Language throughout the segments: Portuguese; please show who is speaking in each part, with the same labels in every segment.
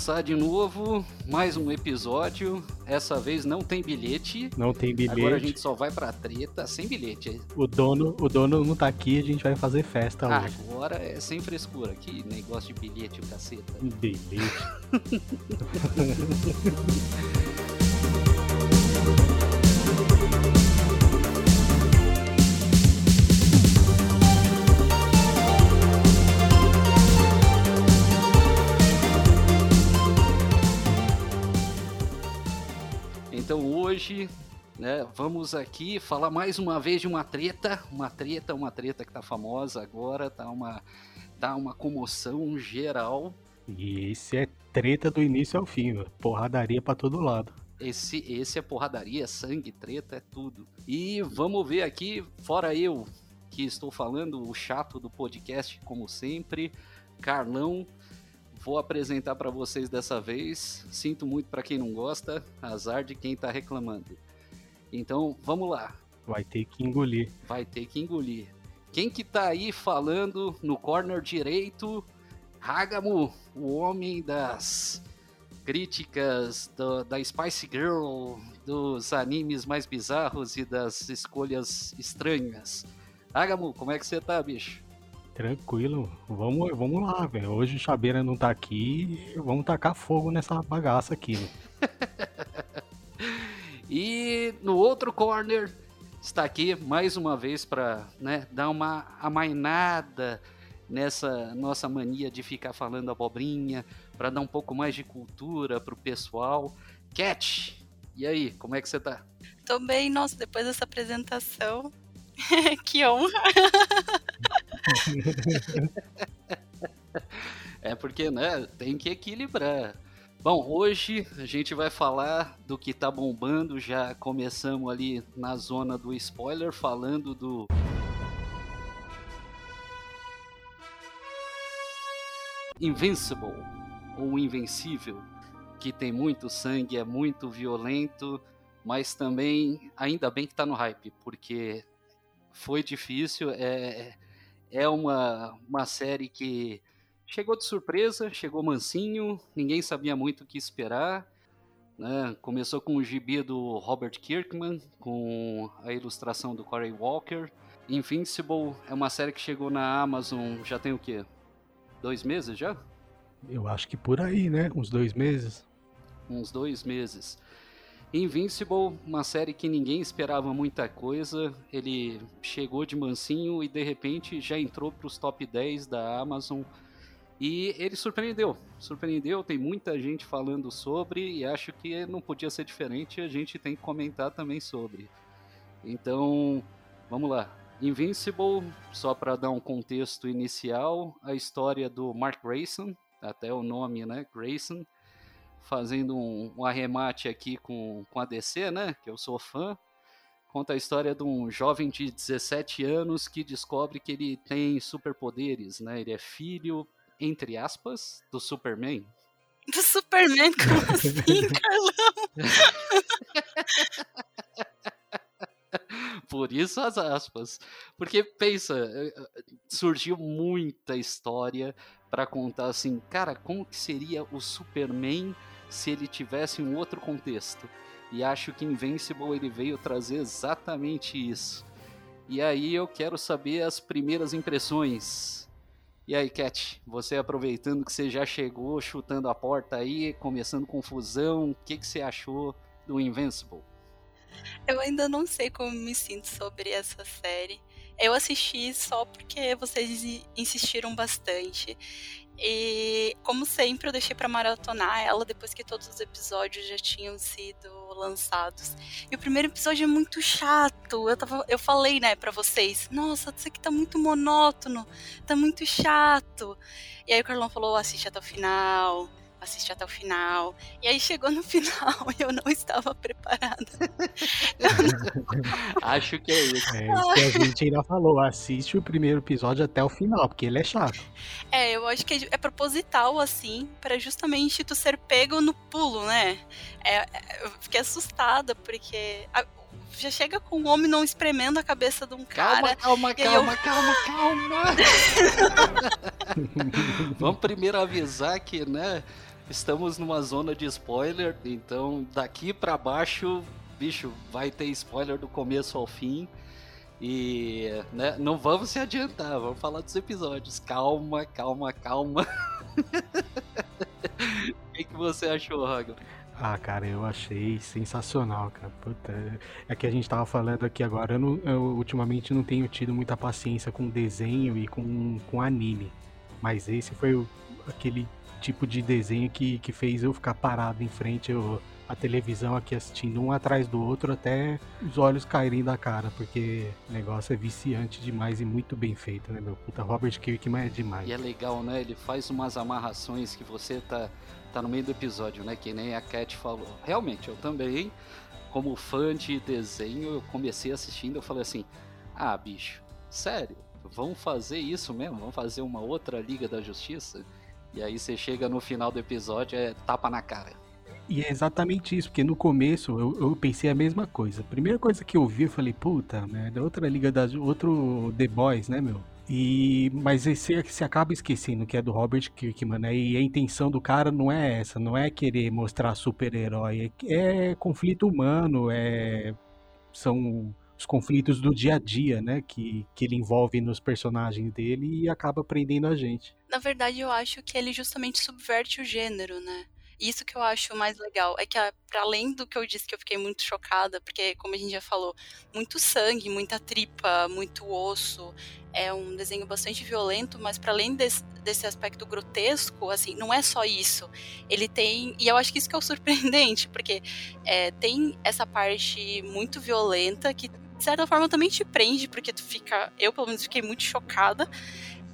Speaker 1: começar de novo, mais um episódio. Essa vez não tem bilhete.
Speaker 2: Não tem bilhete.
Speaker 1: Agora a gente só vai pra treta sem bilhete.
Speaker 2: O dono, o dono não tá aqui, a gente vai fazer festa
Speaker 1: Ah,
Speaker 2: hoje.
Speaker 1: Agora é sem frescura. Que negócio de bilhete, o caceta.
Speaker 2: Bilhete.
Speaker 1: hoje, né, vamos aqui falar mais uma vez de uma treta, uma treta, uma treta que tá famosa agora, tá uma, tá uma comoção geral.
Speaker 2: E esse é treta do início ao fim, porradaria pra todo lado.
Speaker 1: Esse, esse é porradaria, sangue, treta, é tudo. E vamos ver aqui, fora eu que estou falando, o chato do podcast, como sempre, Carlão. Vou apresentar para vocês dessa vez. Sinto muito para quem não gosta, azar de quem tá reclamando. Então, vamos lá.
Speaker 2: Vai ter que engolir.
Speaker 1: Vai ter que engolir. Quem que tá aí falando no corner direito? Hagamo, o homem das críticas do- da Spice Girl, dos animes mais bizarros e das escolhas estranhas. Hagamo, como é que você tá, bicho?
Speaker 2: Tranquilo. Vamos, vamos lá, velho. Hoje o Chabeira não tá aqui. Vamos tacar fogo nessa bagaça aqui, velho.
Speaker 1: E no outro corner está aqui mais uma vez para né, dar uma amainada nessa nossa mania de ficar falando abobrinha, para dar um pouco mais de cultura pro pessoal. Cat, e aí, como é que você tá?
Speaker 3: Tô bem, nossa, depois dessa apresentação. que honra.
Speaker 1: É porque, né, tem que equilibrar. Bom, hoje a gente vai falar do que tá bombando, já começamos ali na zona do spoiler, falando do Invincible, ou Invencível, que tem muito sangue, é muito violento, mas também, ainda bem que tá no hype, porque foi difícil, é, é uma, uma série que chegou de surpresa, chegou mansinho, ninguém sabia muito o que esperar. Né? Começou com o gibi do Robert Kirkman, com a ilustração do Corey Walker. Invincible é uma série que chegou na Amazon já tem o quê? Dois meses já?
Speaker 2: Eu acho que por aí, né? Uns dois meses.
Speaker 1: Uns dois meses. Invincible, uma série que ninguém esperava muita coisa. Ele chegou de mansinho e de repente já entrou para os top 10 da Amazon. E ele surpreendeu, surpreendeu, tem muita gente falando sobre e acho que não podia ser diferente, a gente tem que comentar também sobre. Então, vamos lá. Invincible, só para dar um contexto inicial, a história do Mark Grayson, até o nome, né, Grayson, fazendo um, um arremate aqui com, com a DC, né, que eu sou fã, conta a história de um jovem de 17 anos que descobre que ele tem superpoderes, né, ele é filho entre aspas, do Superman.
Speaker 3: Do Superman, como assim, Carlão?
Speaker 1: Por isso as aspas. Porque pensa, surgiu muita história para contar assim, cara, como que seria o Superman se ele tivesse um outro contexto? E acho que Invincible ele veio trazer exatamente isso. E aí eu quero saber as primeiras impressões. E aí, Cat, você aproveitando que você já chegou chutando a porta aí, começando confusão, o que, que você achou do Invincible?
Speaker 3: Eu ainda não sei como me sinto sobre essa série. Eu assisti só porque vocês insistiram bastante. E, como sempre, eu deixei para maratonar ela depois que todos os episódios já tinham sido lançados. E o primeiro episódio é muito chato. Eu, tava, eu falei, né, pra vocês: Nossa, isso aqui tá muito monótono, tá muito chato. E aí o Carlão falou: Assiste até o final assiste até o final. E aí chegou no final e eu não estava preparada.
Speaker 1: Acho que é isso.
Speaker 2: É isso que a gente ainda falou. Assiste o primeiro episódio até o final, porque ele é chato.
Speaker 3: É, eu acho que é proposital, assim, para justamente tu ser pego no pulo, né? É, eu fiquei assustada, porque. A, já chega com o um homem não espremendo a cabeça de um cara.
Speaker 1: Calma, calma, calma, eu... calma, calma. Vamos primeiro avisar que, né? Estamos numa zona de spoiler, então daqui para baixo, bicho, vai ter spoiler do começo ao fim. E né, não vamos se adiantar, vamos falar dos episódios. Calma, calma, calma. o que, que você achou, Raga?
Speaker 2: Ah, cara, eu achei sensacional, cara. Puta, é que a gente tava falando aqui agora, eu, não, eu ultimamente não tenho tido muita paciência com desenho e com, com anime. Mas esse foi o, aquele tipo de desenho que, que fez eu ficar parado em frente eu, a televisão aqui assistindo um atrás do outro até os olhos caírem da cara, porque o negócio é viciante demais e muito bem feito, né, meu? Puta, Robert Kirkman é demais.
Speaker 1: E é legal, né? Ele faz umas amarrações que você tá, tá no meio do episódio, né? Que nem a Cat falou. Realmente, eu também, como fã de desenho, eu comecei assistindo, eu falei assim, ah, bicho, sério, vamos fazer isso mesmo? Vamos fazer uma outra Liga da Justiça? E aí você chega no final do episódio, é tapa na cara.
Speaker 2: E é exatamente isso, porque no começo eu, eu pensei a mesma coisa. Primeira coisa que eu vi, eu falei, puta, merda, outra liga das. outro The Boys, né, meu? E, mas você, você acaba esquecendo que é do Robert Kirkman, né? E a intenção do cara não é essa, não é querer mostrar super-herói, é, é conflito humano, é, são os conflitos do dia a dia, né? Que, que ele envolve nos personagens dele e acaba prendendo a gente.
Speaker 3: Na verdade, eu acho que ele justamente subverte o gênero, né? Isso que eu acho mais legal é que, para além do que eu disse que eu fiquei muito chocada, porque, como a gente já falou, muito sangue, muita tripa, muito osso, é um desenho bastante violento, mas para além desse, desse, aspecto grotesco, assim, não é só isso. Ele tem, e eu acho que isso que é o surpreendente, porque é, tem essa parte muito violenta que de certa forma também te prende, porque tu fica, eu pelo menos fiquei muito chocada.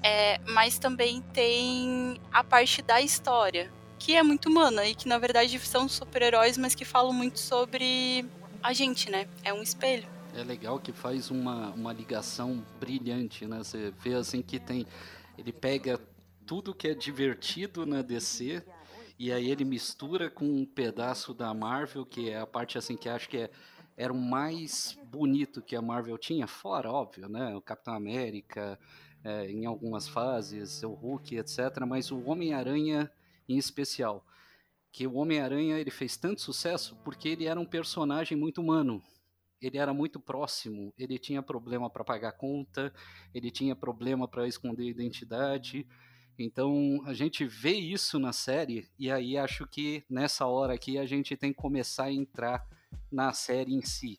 Speaker 3: É, mas também tem a parte da história, que é muito humana e que na verdade são super-heróis, mas que falam muito sobre a gente, né? É um espelho.
Speaker 1: É legal que faz uma, uma ligação brilhante, né? Você vê assim que tem. Ele pega tudo que é divertido na DC e aí ele mistura com um pedaço da Marvel, que é a parte assim que acho que é, era o mais bonito que a Marvel tinha, fora, óbvio, né? O Capitão América, é, em algumas fases, o Hulk, etc. Mas o Homem-Aranha em especial. Que o Homem-Aranha ele fez tanto sucesso porque ele era um personagem muito humano. Ele era muito próximo, ele tinha problema para pagar conta, ele tinha problema para esconder identidade. Então a gente vê isso na série e aí acho que nessa hora aqui a gente tem que começar a entrar na série em si.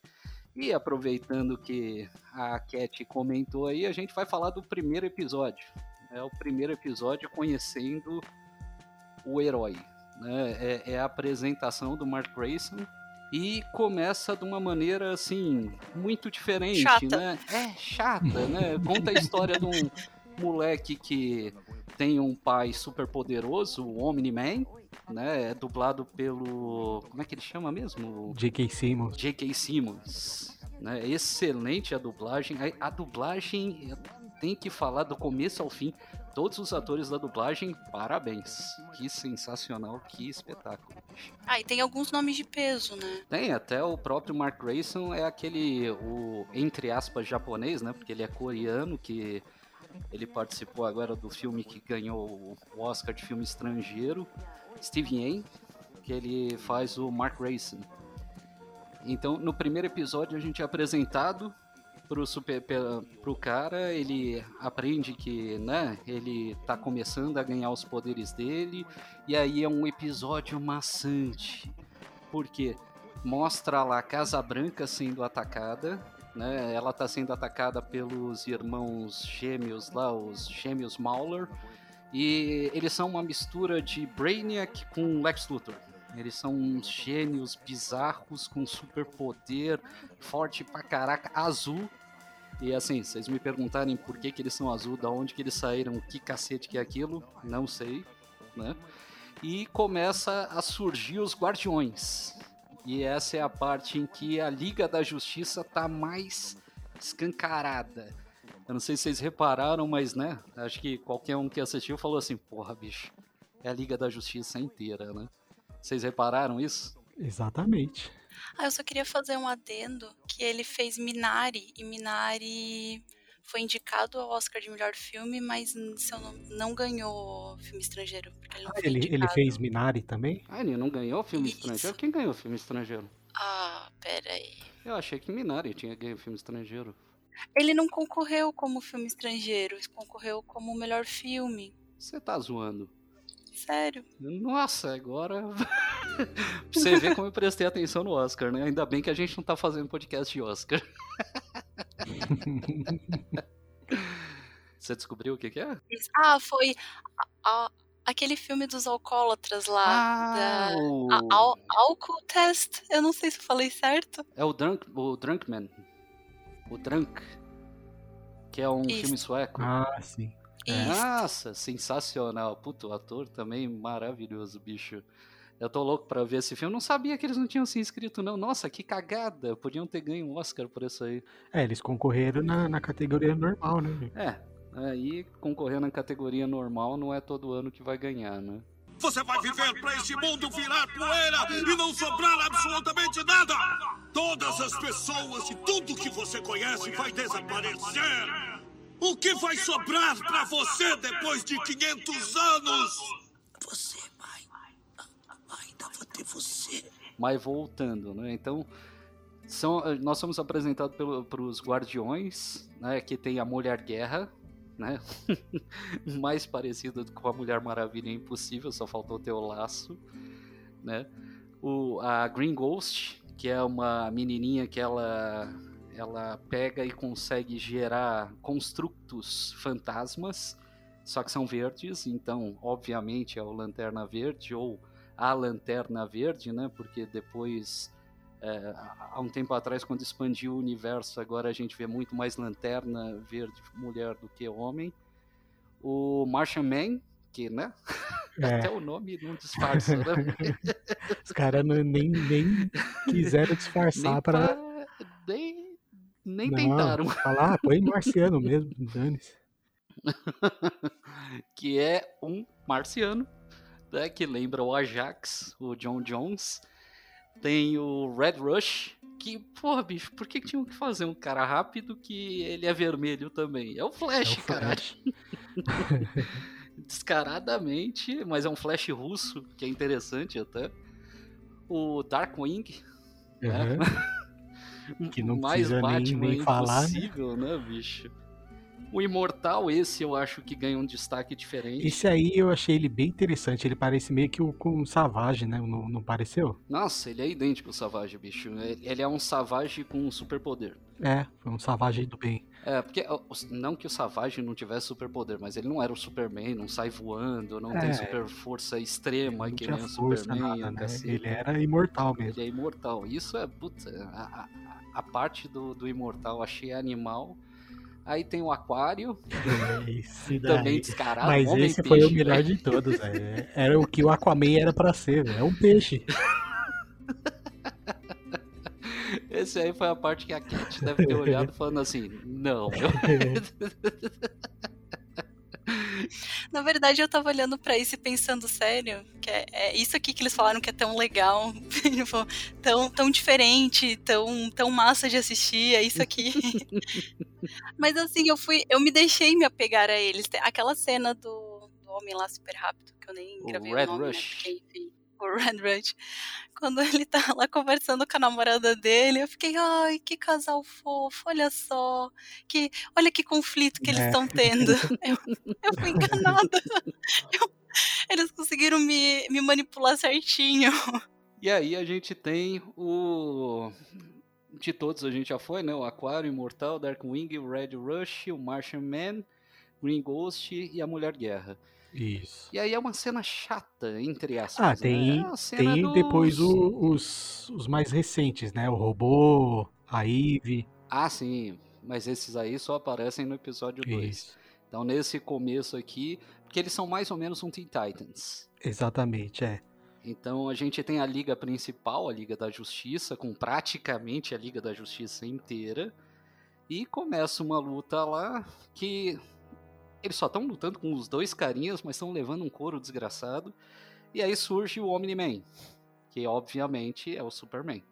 Speaker 1: E aproveitando que a Cat comentou aí, a gente vai falar do primeiro episódio. É o primeiro episódio conhecendo o herói. Né? É, é a apresentação do Mark Grayson e começa de uma maneira assim muito diferente,
Speaker 3: chata.
Speaker 1: né? É chata, né? Conta a história de um moleque que tem um pai super poderoso, o Omni-Man, né? É dublado pelo como é que ele chama mesmo?
Speaker 2: J.K. Simmons.
Speaker 1: J.K. Simmons, né? Excelente a dublagem. A, a dublagem tem que falar do começo ao fim todos os atores da dublagem, parabéns. Que sensacional, que espetáculo.
Speaker 3: Ah, e tem alguns nomes de peso, né?
Speaker 1: Tem, até o próprio Mark Grayson é aquele, o, entre aspas, japonês, né? Porque ele é coreano, que ele participou agora do filme que ganhou o Oscar de filme estrangeiro, Steven Yeun, que ele faz o Mark Grayson. Então, no primeiro episódio a gente é apresentado pro, super, pro cara, ele aprende que, né, ele tá começando a ganhar os poderes dele, e aí é um episódio maçante. Porque mostra lá a Casa Branca sendo atacada, né? Ela tá sendo atacada pelos irmãos gêmeos lá, os gêmeos Mauler, e eles são uma mistura de Brainiac com Lex Luthor. Eles são uns gênios bizarros com superpoder, forte pra caraca, azul. E assim, vocês me perguntarem por que, que eles são azul, da onde que eles saíram, que cacete que é aquilo, não sei, né? E começa a surgir os Guardiões. E essa é a parte em que a Liga da Justiça tá mais escancarada. Eu não sei se vocês repararam, mas né, acho que qualquer um que assistiu falou assim, porra, bicho, é a Liga da Justiça inteira, né? Vocês repararam isso?
Speaker 2: Exatamente.
Speaker 3: Ah, eu só queria fazer um adendo que ele fez Minari e Minari foi indicado ao Oscar de melhor filme, mas se eu não, não ganhou filme estrangeiro. Porque ele, não
Speaker 2: Ah,
Speaker 3: foi
Speaker 2: ele, ele fez Minari também?
Speaker 1: Ah, ele não ganhou filme
Speaker 3: Isso.
Speaker 1: estrangeiro? Quem ganhou filme estrangeiro?
Speaker 3: Ah, pera aí.
Speaker 1: Eu achei que Minari tinha ganho filme estrangeiro.
Speaker 3: Ele não concorreu como filme estrangeiro, ele concorreu como melhor filme.
Speaker 1: Você tá zoando.
Speaker 3: Sério.
Speaker 1: Nossa, agora. pra você ver como eu prestei atenção no Oscar, né? Ainda bem que a gente não tá fazendo podcast de Oscar. Você descobriu o que, que é?
Speaker 3: Ah, foi a- a- aquele filme dos alcoólatras lá. da...
Speaker 1: Ah, o...
Speaker 3: A, Al- Alcohol Test, eu não sei se eu falei certo.
Speaker 1: é o Drunk, o Drunkman. O Drunk. Que é um
Speaker 3: Isso.
Speaker 1: filme sueco.
Speaker 2: Ah, sim. É.
Speaker 3: Isso.
Speaker 1: Nossa, sensacional. Puto, o ator também maravilhoso, bicho. Eu tô louco pra ver esse filme. Não sabia que eles não tinham se inscrito, não. Nossa, que cagada. Podiam ter ganho um Oscar por isso aí.
Speaker 2: É, eles concorreram na, na categoria normal, né?
Speaker 1: É, aí concorrer na categoria normal não é todo ano que vai ganhar, né?
Speaker 4: Você vai viver pra esse mundo virar poeira e não sobrar absolutamente nada! Todas as pessoas e tudo que você conhece vai desaparecer! O que vai sobrar pra você depois de 500 anos? Você vai. Ainda vou ter você.
Speaker 1: Mas voltando, né? Então, são, nós somos apresentados para os Guardiões, né? Que tem a Mulher Guerra, né? Mais parecido com a Mulher Maravilha é impossível, só faltou ter o laço, né? O, a Green Ghost, que é uma menininha que ela ela pega e consegue gerar construtos fantasmas, só que são verdes, então obviamente é o Lanterna Verde ou a Lanterna Verde, né? Porque depois, é, há um tempo atrás, quando expandiu o universo, agora a gente vê muito mais Lanterna Verde mulher do que homem. O Martian Man, que, né? Até
Speaker 2: É,
Speaker 1: o nome não disfarça, né?
Speaker 2: os caras nem, nem quiseram disfarçar pra-
Speaker 1: nem, nem
Speaker 2: Não,
Speaker 1: tentaram.
Speaker 2: Falar, põe marciano mesmo, dane-se.
Speaker 1: que é um marciano, né, que lembra o Ajax, o John Jones. Tem o Red Rush, que, porra, bicho, por que tinham que fazer um cara rápido que ele é vermelho também? É o
Speaker 2: É
Speaker 1: Flash,
Speaker 2: o
Speaker 1: caralho. Descaradamente, mas é um Flash russo, que é interessante até. O Darkwing,
Speaker 2: Aham. Que não
Speaker 1: mais
Speaker 2: precisa nem-
Speaker 1: Batman
Speaker 2: nem falar, né?
Speaker 1: impossível, né, bicho? O Imortal, esse eu acho que ganha um destaque diferente.
Speaker 2: Esse aí eu achei ele bem interessante. Ele parece meio que o, com o Savage, né? Não, não pareceu?
Speaker 1: Nossa, ele é idêntico ao Savage, bicho. Ele ele é um Savage com um superpoder.
Speaker 2: É, foi um Savage do bem.
Speaker 1: É, porque não que o Savage não tivesse superpoder, mas ele não era o Superman, não sai voando, não tem
Speaker 2: É.
Speaker 1: super força extrema que nem o Superman,
Speaker 2: nada, né?
Speaker 1: cacete.
Speaker 2: Ele era imortal mesmo.
Speaker 1: Ele é imortal. Isso é, puta, a, a- a parte do, do imortal achei animal. Aí tem o Aquário,
Speaker 2: Esse
Speaker 1: também descarado.
Speaker 2: Mas
Speaker 1: homem
Speaker 2: esse foi o
Speaker 1: peixe,
Speaker 2: melhor
Speaker 1: velho.
Speaker 2: de todos, velho. Era o que o Aquaman era pra ser, velho. É um peixe.
Speaker 1: Esse aí foi a parte que a Cat deve ter olhado falando assim, não.
Speaker 3: Na verdade, eu tava olhando pra isso e pensando, sério, que é, é isso aqui que eles falaram que é tão legal, tipo, tão, tão diferente, tão, tão massa de assistir, é isso aqui. Mas assim, eu fui, eu me deixei me apegar a eles. Aquela cena do, do homem lá super rápido, que eu nem
Speaker 1: O
Speaker 3: gravei
Speaker 1: Red
Speaker 3: o nome, né,
Speaker 1: Rush.
Speaker 3: porque, enfim, o Red Rush. Quando ele tá lá conversando com a namorada dele, eu fiquei, ai, que casal fofo, olha só, que, olha que conflito que eles
Speaker 2: É.
Speaker 3: estão tendo. Eu, eu fui enganada. Eu- eles conseguiram me, me manipular certinho.
Speaker 1: E aí a gente tem o. De todos a gente já foi, né? O Aquário, Imortal, Darkwing, o Red Rush, o Martian Man, Green Ghost e a Mulher Guerra.
Speaker 2: Isso.
Speaker 1: E aí é uma cena chata, entre aspas.
Speaker 2: Ah,
Speaker 1: né?
Speaker 2: tem,
Speaker 1: É uma cena
Speaker 2: tem
Speaker 1: dos-
Speaker 2: depois o- os, os mais recentes, né? O robô, a Eve.
Speaker 1: Ah, sim. Mas esses aí só aparecem no episódio 2.
Speaker 2: Isso.
Speaker 1: Então nesse começo aqui, porque eles são mais ou menos um Teen Titans.
Speaker 2: Exatamente, é.
Speaker 1: Então a gente tem a Liga Principal, a Liga da Justiça, com praticamente a Liga da Justiça inteira. E começa uma luta lá que eles só estão lutando com os dois carinhas, mas estão levando um couro desgraçado. E aí surge o Omni-Man, que obviamente é o Superman.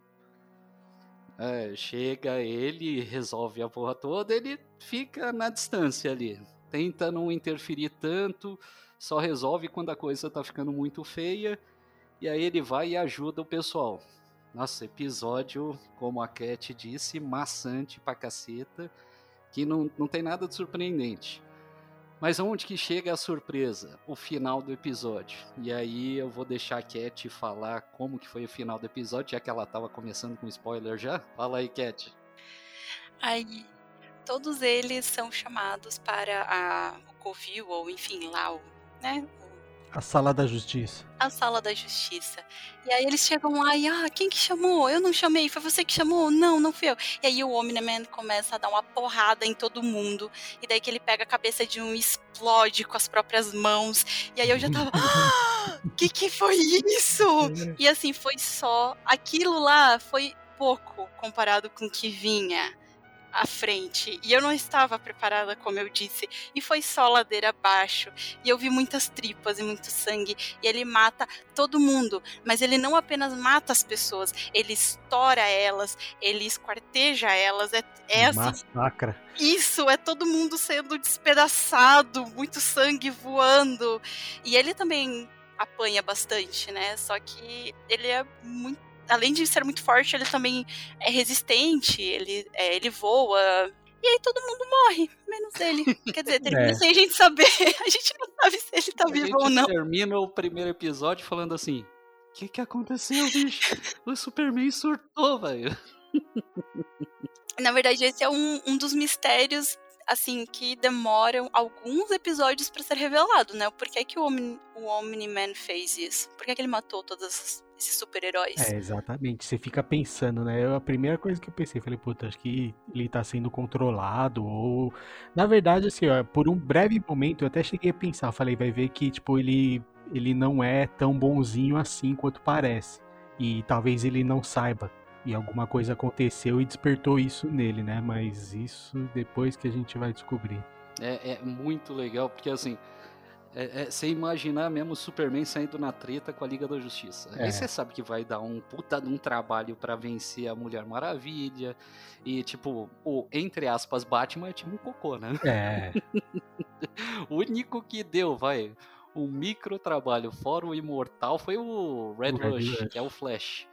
Speaker 1: É, chega ele, resolve a porra toda, ele fica na distância ali. Tenta não interferir tanto, só resolve quando a coisa tá ficando muito feia. E aí ele vai e ajuda o pessoal. Nossa, episódio, como a Cat disse, maçante pra caceta, que não, não tem nada de surpreendente. Mas onde que chega a surpresa? O final do episódio. E aí eu vou deixar a Cat falar como que foi o final do episódio, já que ela tava começando com spoiler já. Fala aí, Cat.
Speaker 3: Aí, todos eles são chamados para a, o Covil, ou enfim, lá o, né,
Speaker 2: a sala da justiça.
Speaker 3: A sala da justiça. E aí eles chegam lá e, ah, quem que chamou? Eu não chamei, foi você que chamou? Não, não fui eu. E aí o Omni-Man começa a dar uma porrada em todo mundo. E daí que ele pega a cabeça de um explode com as próprias mãos. E aí eu já tava, ah, que que foi isso? E assim, foi só, aquilo lá foi pouco comparado com o que vinha à frente. E eu não estava preparada, como eu disse. E foi só ladeira abaixo. E eu vi muitas tripas e muito sangue. E ele mata todo mundo. Mas ele não apenas mata as pessoas, ele estoura elas, ele esquarteja elas. É, é assim.
Speaker 2: Massacra.
Speaker 3: Isso, é todo mundo sendo despedaçado, muito sangue voando. E ele também apanha bastante, né? Só que ele é muito além de ser muito forte, ele também é resistente, ele, é, ele voa. E aí todo mundo morre, menos ele. Quer dizer, termina é. sem a gente saber. A gente não sabe se ele tá a vivo ou não.
Speaker 1: termina o primeiro episódio falando assim: O que que aconteceu, bicho? o Superman surtou, velho.
Speaker 3: Na verdade, esse é um, um dos mistérios assim, que demoram alguns episódios para ser revelado, né? Por que, que o, Omni, o Omni-Man fez isso? Por que, que ele matou todas esses super-heróis.
Speaker 2: É, exatamente. Você fica pensando, né? Eu, a primeira coisa que eu pensei, falei, puta, acho que ele tá sendo controlado, ou. Na verdade, assim, ó, por um breve momento eu até cheguei a pensar, falei, vai ver que, tipo, ele, ele não é tão bonzinho assim quanto parece. E talvez ele não saiba. E alguma coisa aconteceu e despertou isso nele, né? Mas isso depois que a gente vai descobrir.
Speaker 1: É, é muito legal, porque assim é, é, você imaginar mesmo o Superman saindo na treta com a Liga da Justiça. É. Aí você sabe que vai dar um puta de um trabalho para vencer a Mulher Maravilha. E, tipo, o, entre aspas, Batman é tipo um cocô, né?
Speaker 2: É.
Speaker 1: o único que deu, vai, um micro trabalho fora o Imortal foi o Red, o Red Rush, Rush, que é o Flash.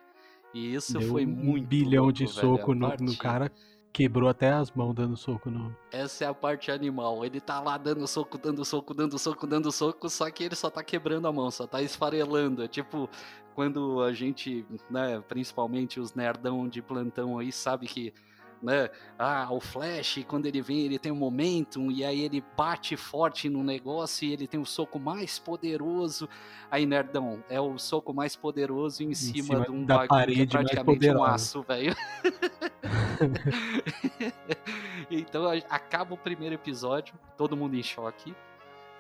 Speaker 1: E isso deu foi muito.
Speaker 2: Um bilhão
Speaker 1: louco,
Speaker 2: de soco no, no cara Quebrou até as mãos dando soco no.
Speaker 1: Essa é a parte animal. Ele tá lá dando soco, dando soco, dando soco, dando soco, só que ele só tá quebrando a mão, só tá esfarelando. É tipo, quando a gente, né, principalmente os nerdão de plantão aí, sabe que né? Ah, o Flash, quando ele vem, ele tem um momentum, e aí ele bate forte no negócio e ele tem o soco mais poderoso. Aí, nerdão, é o soco mais poderoso em, em cima, cima, de um
Speaker 2: da parede que é
Speaker 1: praticamente um aço, velho. então acaba o primeiro episódio, todo mundo em choque.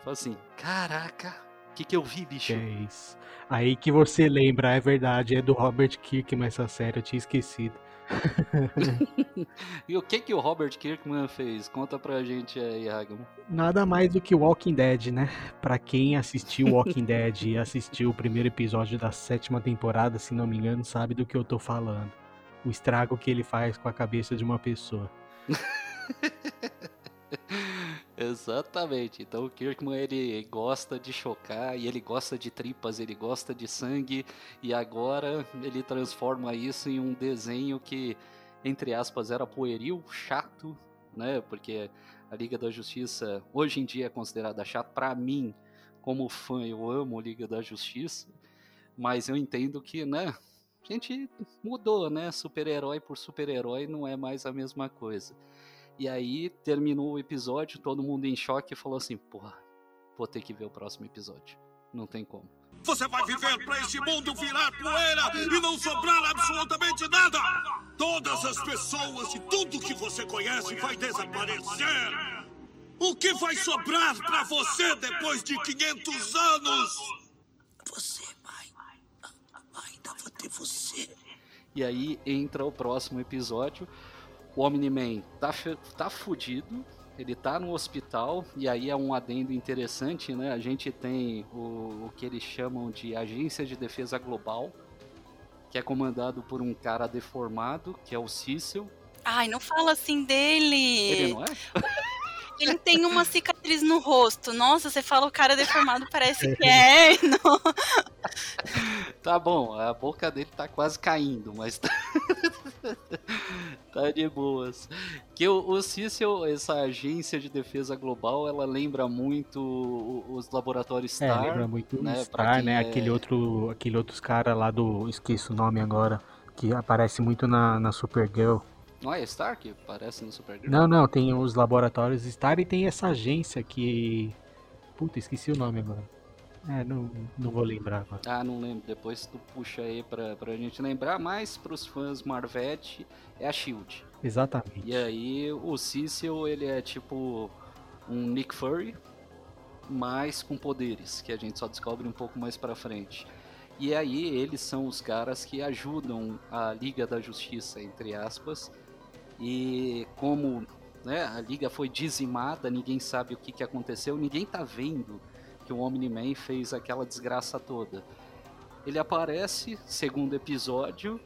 Speaker 1: Fala assim: caraca, o que, que eu vi, bicho?
Speaker 2: É isso. Aí que você lembra, é verdade, é do Robert Kirkman essa série, eu tinha esquecido.
Speaker 1: e o que que o Robert Kirkman fez? Conta pra gente aí, Hagman.
Speaker 2: Nada mais do que Walking Dead, né? Pra quem assistiu Walking Dead e assistiu o primeiro episódio da sétima temporada, se não me engano, sabe do que eu tô falando. O estrago que ele faz com a cabeça de uma pessoa.
Speaker 1: Exatamente. Então o Kirkman ele gosta de chocar e ele gosta de tripas, ele gosta de sangue e agora ele transforma isso em um desenho que entre aspas era pueril, chato, né? Porque a Liga da Justiça hoje em dia é considerada chata para mim, como fã, eu amo a Liga da Justiça, mas eu entendo que, né, a gente mudou, né? Super-herói por super-herói não é mais a mesma coisa. E aí terminou o episódio, todo mundo em choque e falou assim: porra, vou ter que ver o próximo episódio. Não tem como.
Speaker 4: Você vai viver para este mundo virar poeira e não sobrar absolutamente nada! Todas as pessoas e tudo que você conhece vai desaparecer! O que vai sobrar para você depois de 500 anos? Você, vai. Ter você.
Speaker 1: E aí entra o próximo episódio o Omni-Man tá, tá fudido, ele tá no hospital, e aí é um adendo interessante, né? A gente tem o, o que eles chamam de Agência de Defesa Global, que é comandado por um cara deformado, que é o Cecil.
Speaker 3: Ai, não fala assim dele.
Speaker 1: Ele não é?
Speaker 3: Ele tem uma cicatriz no rosto. Nossa, você fala o cara deformado, parece que é. Não.
Speaker 1: Tá bom, a boca dele tá quase caindo, mas tá, tá de boas. Que o, o Cecil, essa agência de defesa global, ela lembra muito os laboratórios
Speaker 2: É,
Speaker 1: Star.
Speaker 2: lembra muito
Speaker 1: né, pra
Speaker 2: Star, né?
Speaker 1: é-
Speaker 2: Aquele outro, aquele outros cara lá do, esqueço o nome agora, que aparece muito na, na Supergirl.
Speaker 1: Não é Star que parece no Supergirl?
Speaker 2: Não, não, tem os laboratórios Star e tem essa agência que, puta, esqueci o nome agora. É, não, não vou lembrar agora.
Speaker 1: Ah, não lembro. Depois tu puxa aí pra, pra gente lembrar. Mas pros fãs Marvete, é a SHIELD.
Speaker 2: Exatamente.
Speaker 1: E aí o Cecil, ele é tipo um Nick Fury, mas com poderes, que a gente só descobre um pouco mais pra frente. E aí eles são os caras que ajudam a Liga da Justiça, entre aspas. E como né, a Liga foi dizimada, ninguém sabe o que, que aconteceu, ninguém tá vendo que o Omni-Man fez aquela desgraça toda. Ele aparece, segundo episódio,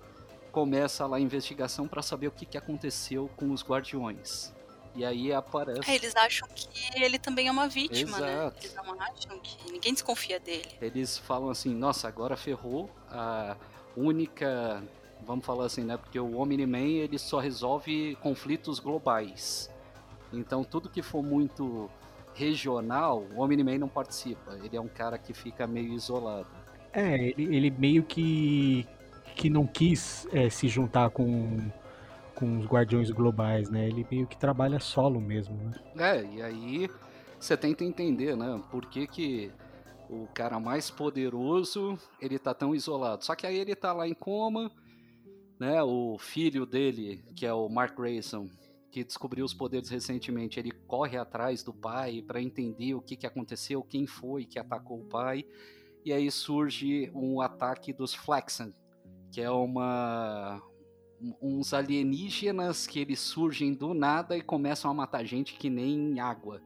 Speaker 1: começa lá a investigação para saber o que, que aconteceu com os Guardiões. E aí aparece.
Speaker 3: É, eles acham que ele também é uma vítima, né?
Speaker 1: Exato.
Speaker 3: Eles não acham que. Ninguém desconfia dele.
Speaker 1: Eles falam assim: nossa, agora ferrou. A única. Vamos falar assim, né? Porque o Omni-Man ele só resolve conflitos globais. Então tudo que for muito regional, o Omni-Man não participa. Ele é um cara que fica meio isolado.
Speaker 2: É, ele, ele meio que, que não quis é, se juntar com, com os Guardiões Globais, né? Ele meio que trabalha solo mesmo, né?
Speaker 1: É, e aí você tenta entender, né? Por que, que o cara mais poderoso ele tá tão isolado. Só que aí ele tá lá em coma, né? O filho dele, que é o Mark Grayson, que descobriu os poderes recentemente, ele corre atrás do pai para entender o que, que aconteceu, quem foi que atacou o pai. E aí surge um ataque dos Flaxan, que é uma uns alienígenas que eles surgem do nada e começam a matar gente que nem água.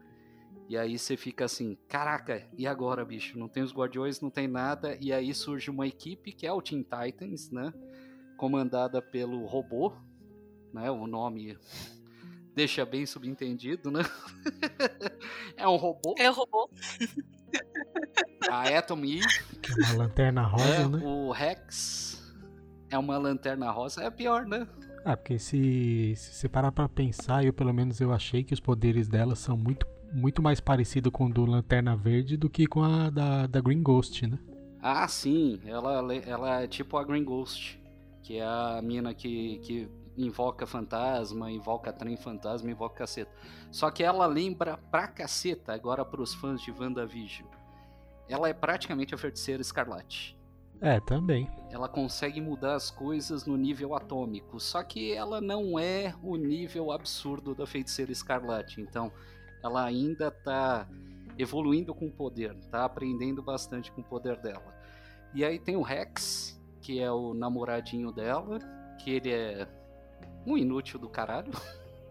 Speaker 1: E aí você fica assim, caraca, e agora, bicho? Não tem os guardiões, não tem nada. E aí surge uma equipe que é o Teen Titans, né? Comandada pelo robô, né? O nome deixa bem subentendido, né? é um robô.
Speaker 3: É o robô.
Speaker 1: A Atom Eve,
Speaker 2: Que é uma lanterna rosa,
Speaker 1: é,
Speaker 2: né?
Speaker 1: o Rex é uma lanterna rosa. É pior, né?
Speaker 2: Ah, porque se, se você parar pra pensar, eu pelo menos eu achei que os poderes dela são muito, muito mais parecidos com o do Lanterna Verde do que com a da, da Green Ghost, né?
Speaker 1: Ah, sim, ela, ela é tipo a Green Ghost, que é a mina que, que invoca fantasma, invoca trem fantasma, invoca caceta. Só que ela lembra pra caceta, agora pros fãs de WandaVision. Ela é praticamente a feiticeira escarlate.
Speaker 2: É, também.
Speaker 1: Ela consegue mudar as coisas no nível atômico, só que ela não é o nível absurdo da feiticeira escarlate. Então, ela ainda tá evoluindo com o poder, tá aprendendo bastante com o poder dela. E aí tem o Rex, que é o namoradinho dela, que ele é um inútil do caralho.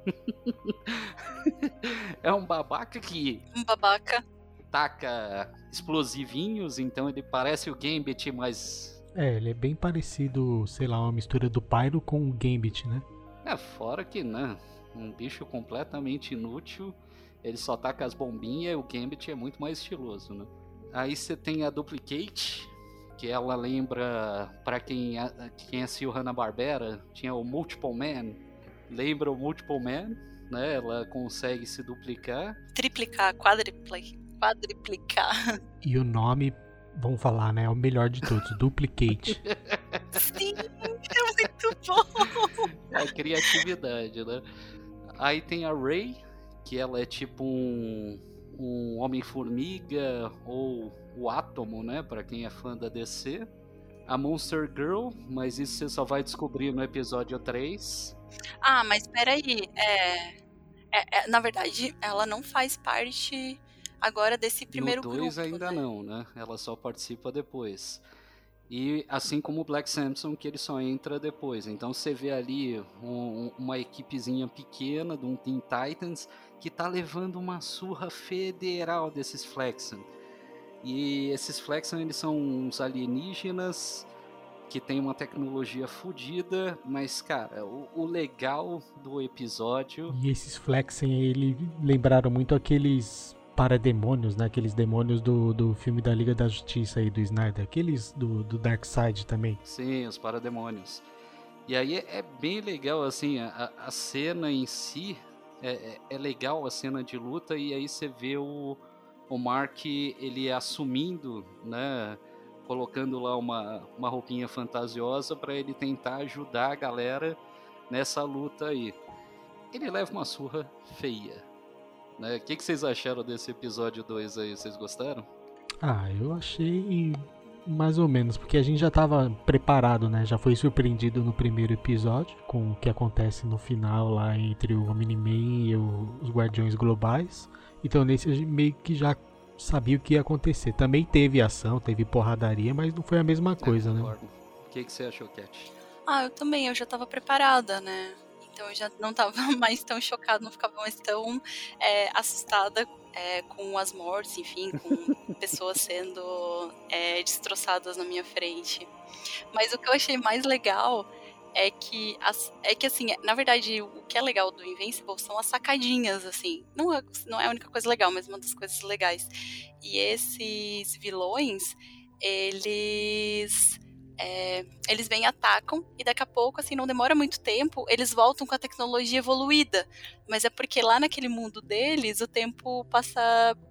Speaker 1: é um babaca que
Speaker 3: Um babaca.
Speaker 1: taca explosivinhos, então ele parece o Gambit, mas
Speaker 2: É, ele é bem parecido, sei lá, uma mistura do Pyro com o Gambit, né?
Speaker 1: É, fora que, né? Um bicho completamente inútil. Ele só taca as bombinhas e o Gambit é muito mais estiloso, né? Aí você tem a Duplicate, que ela lembra, pra quem, quem assistiu Hanna-Barbera, tinha o Multiple Man. Lembra o Multiple Man, né? Ela consegue se duplicar.
Speaker 3: Triplicar, quadriplicar. Quadriplicar.
Speaker 2: E o nome, vamos falar, né? É o melhor de todos, Duplicate.
Speaker 3: Sim, é muito bom.
Speaker 1: a criatividade, né? Aí tem a Ray, que ela é tipo um, um Homem-Formiga ou o Átomo, né? Pra quem é fã da DC. A Monster Girl, mas isso você só vai descobrir no episódio 3.
Speaker 3: Ah, mas peraí. É, é, é, na verdade, ela não faz parte agora desse primeiro
Speaker 1: no 2
Speaker 3: grupo.
Speaker 1: ainda
Speaker 3: né?
Speaker 1: não, né? Ela só participa depois. E assim como o Black Samson, que ele só entra depois. Então você vê ali um- uma equipezinha pequena de um Teen Titans que tá levando uma surra federal desses Flexon. E esses Flexon, eles são uns alienígenas que tem uma tecnologia fodida, mas, cara, o, o, legal do episódio.
Speaker 2: E esses flexem ele lembraram muito aqueles parademônios, né? Aqueles demônios do, do filme da Liga da Justiça aí do Snyder, aqueles do, do Dark Side também.
Speaker 1: Sim, os parademônios. E aí é, é bem legal, assim, a, a cena em si é, é, é legal a cena de luta e aí você vê o, o Mark ele assumindo, né? colocando lá uma, uma roupinha fantasiosa para ele tentar ajudar a galera nessa luta aí. Ele leva uma surra feia. Né? O que, que vocês acharam desse episódio 2 aí? Vocês gostaram?
Speaker 2: Ah, eu achei mais ou menos, porque a gente já estava preparado, né? Já foi surpreendido no primeiro episódio com o que acontece no final lá entre o Omni-Man e o, os Guardiões Globais. Então nesse a gente meio que já sabia o que ia acontecer. Também teve ação, teve porradaria, mas não foi a mesma coisa, é, né?
Speaker 1: O que, que você achou, Cat?
Speaker 3: Ah, eu também, eu já tava preparada, né? Então eu já não tava mais tão chocada, não ficava mais tão é, assustada é, com as mortes, enfim, com pessoas sendo é, destroçadas na minha frente. Mas o que eu achei mais legal é que, as, é que assim, na verdade, o que é legal do Invincible são as sacadinhas, assim. Não é, não é a única coisa legal, mas uma das coisas legais. E esses vilões, eles. É, eles vêm atacam e daqui a pouco, assim, não demora muito tempo, eles voltam com a tecnologia evoluída. Mas é porque lá naquele mundo deles, o tempo passa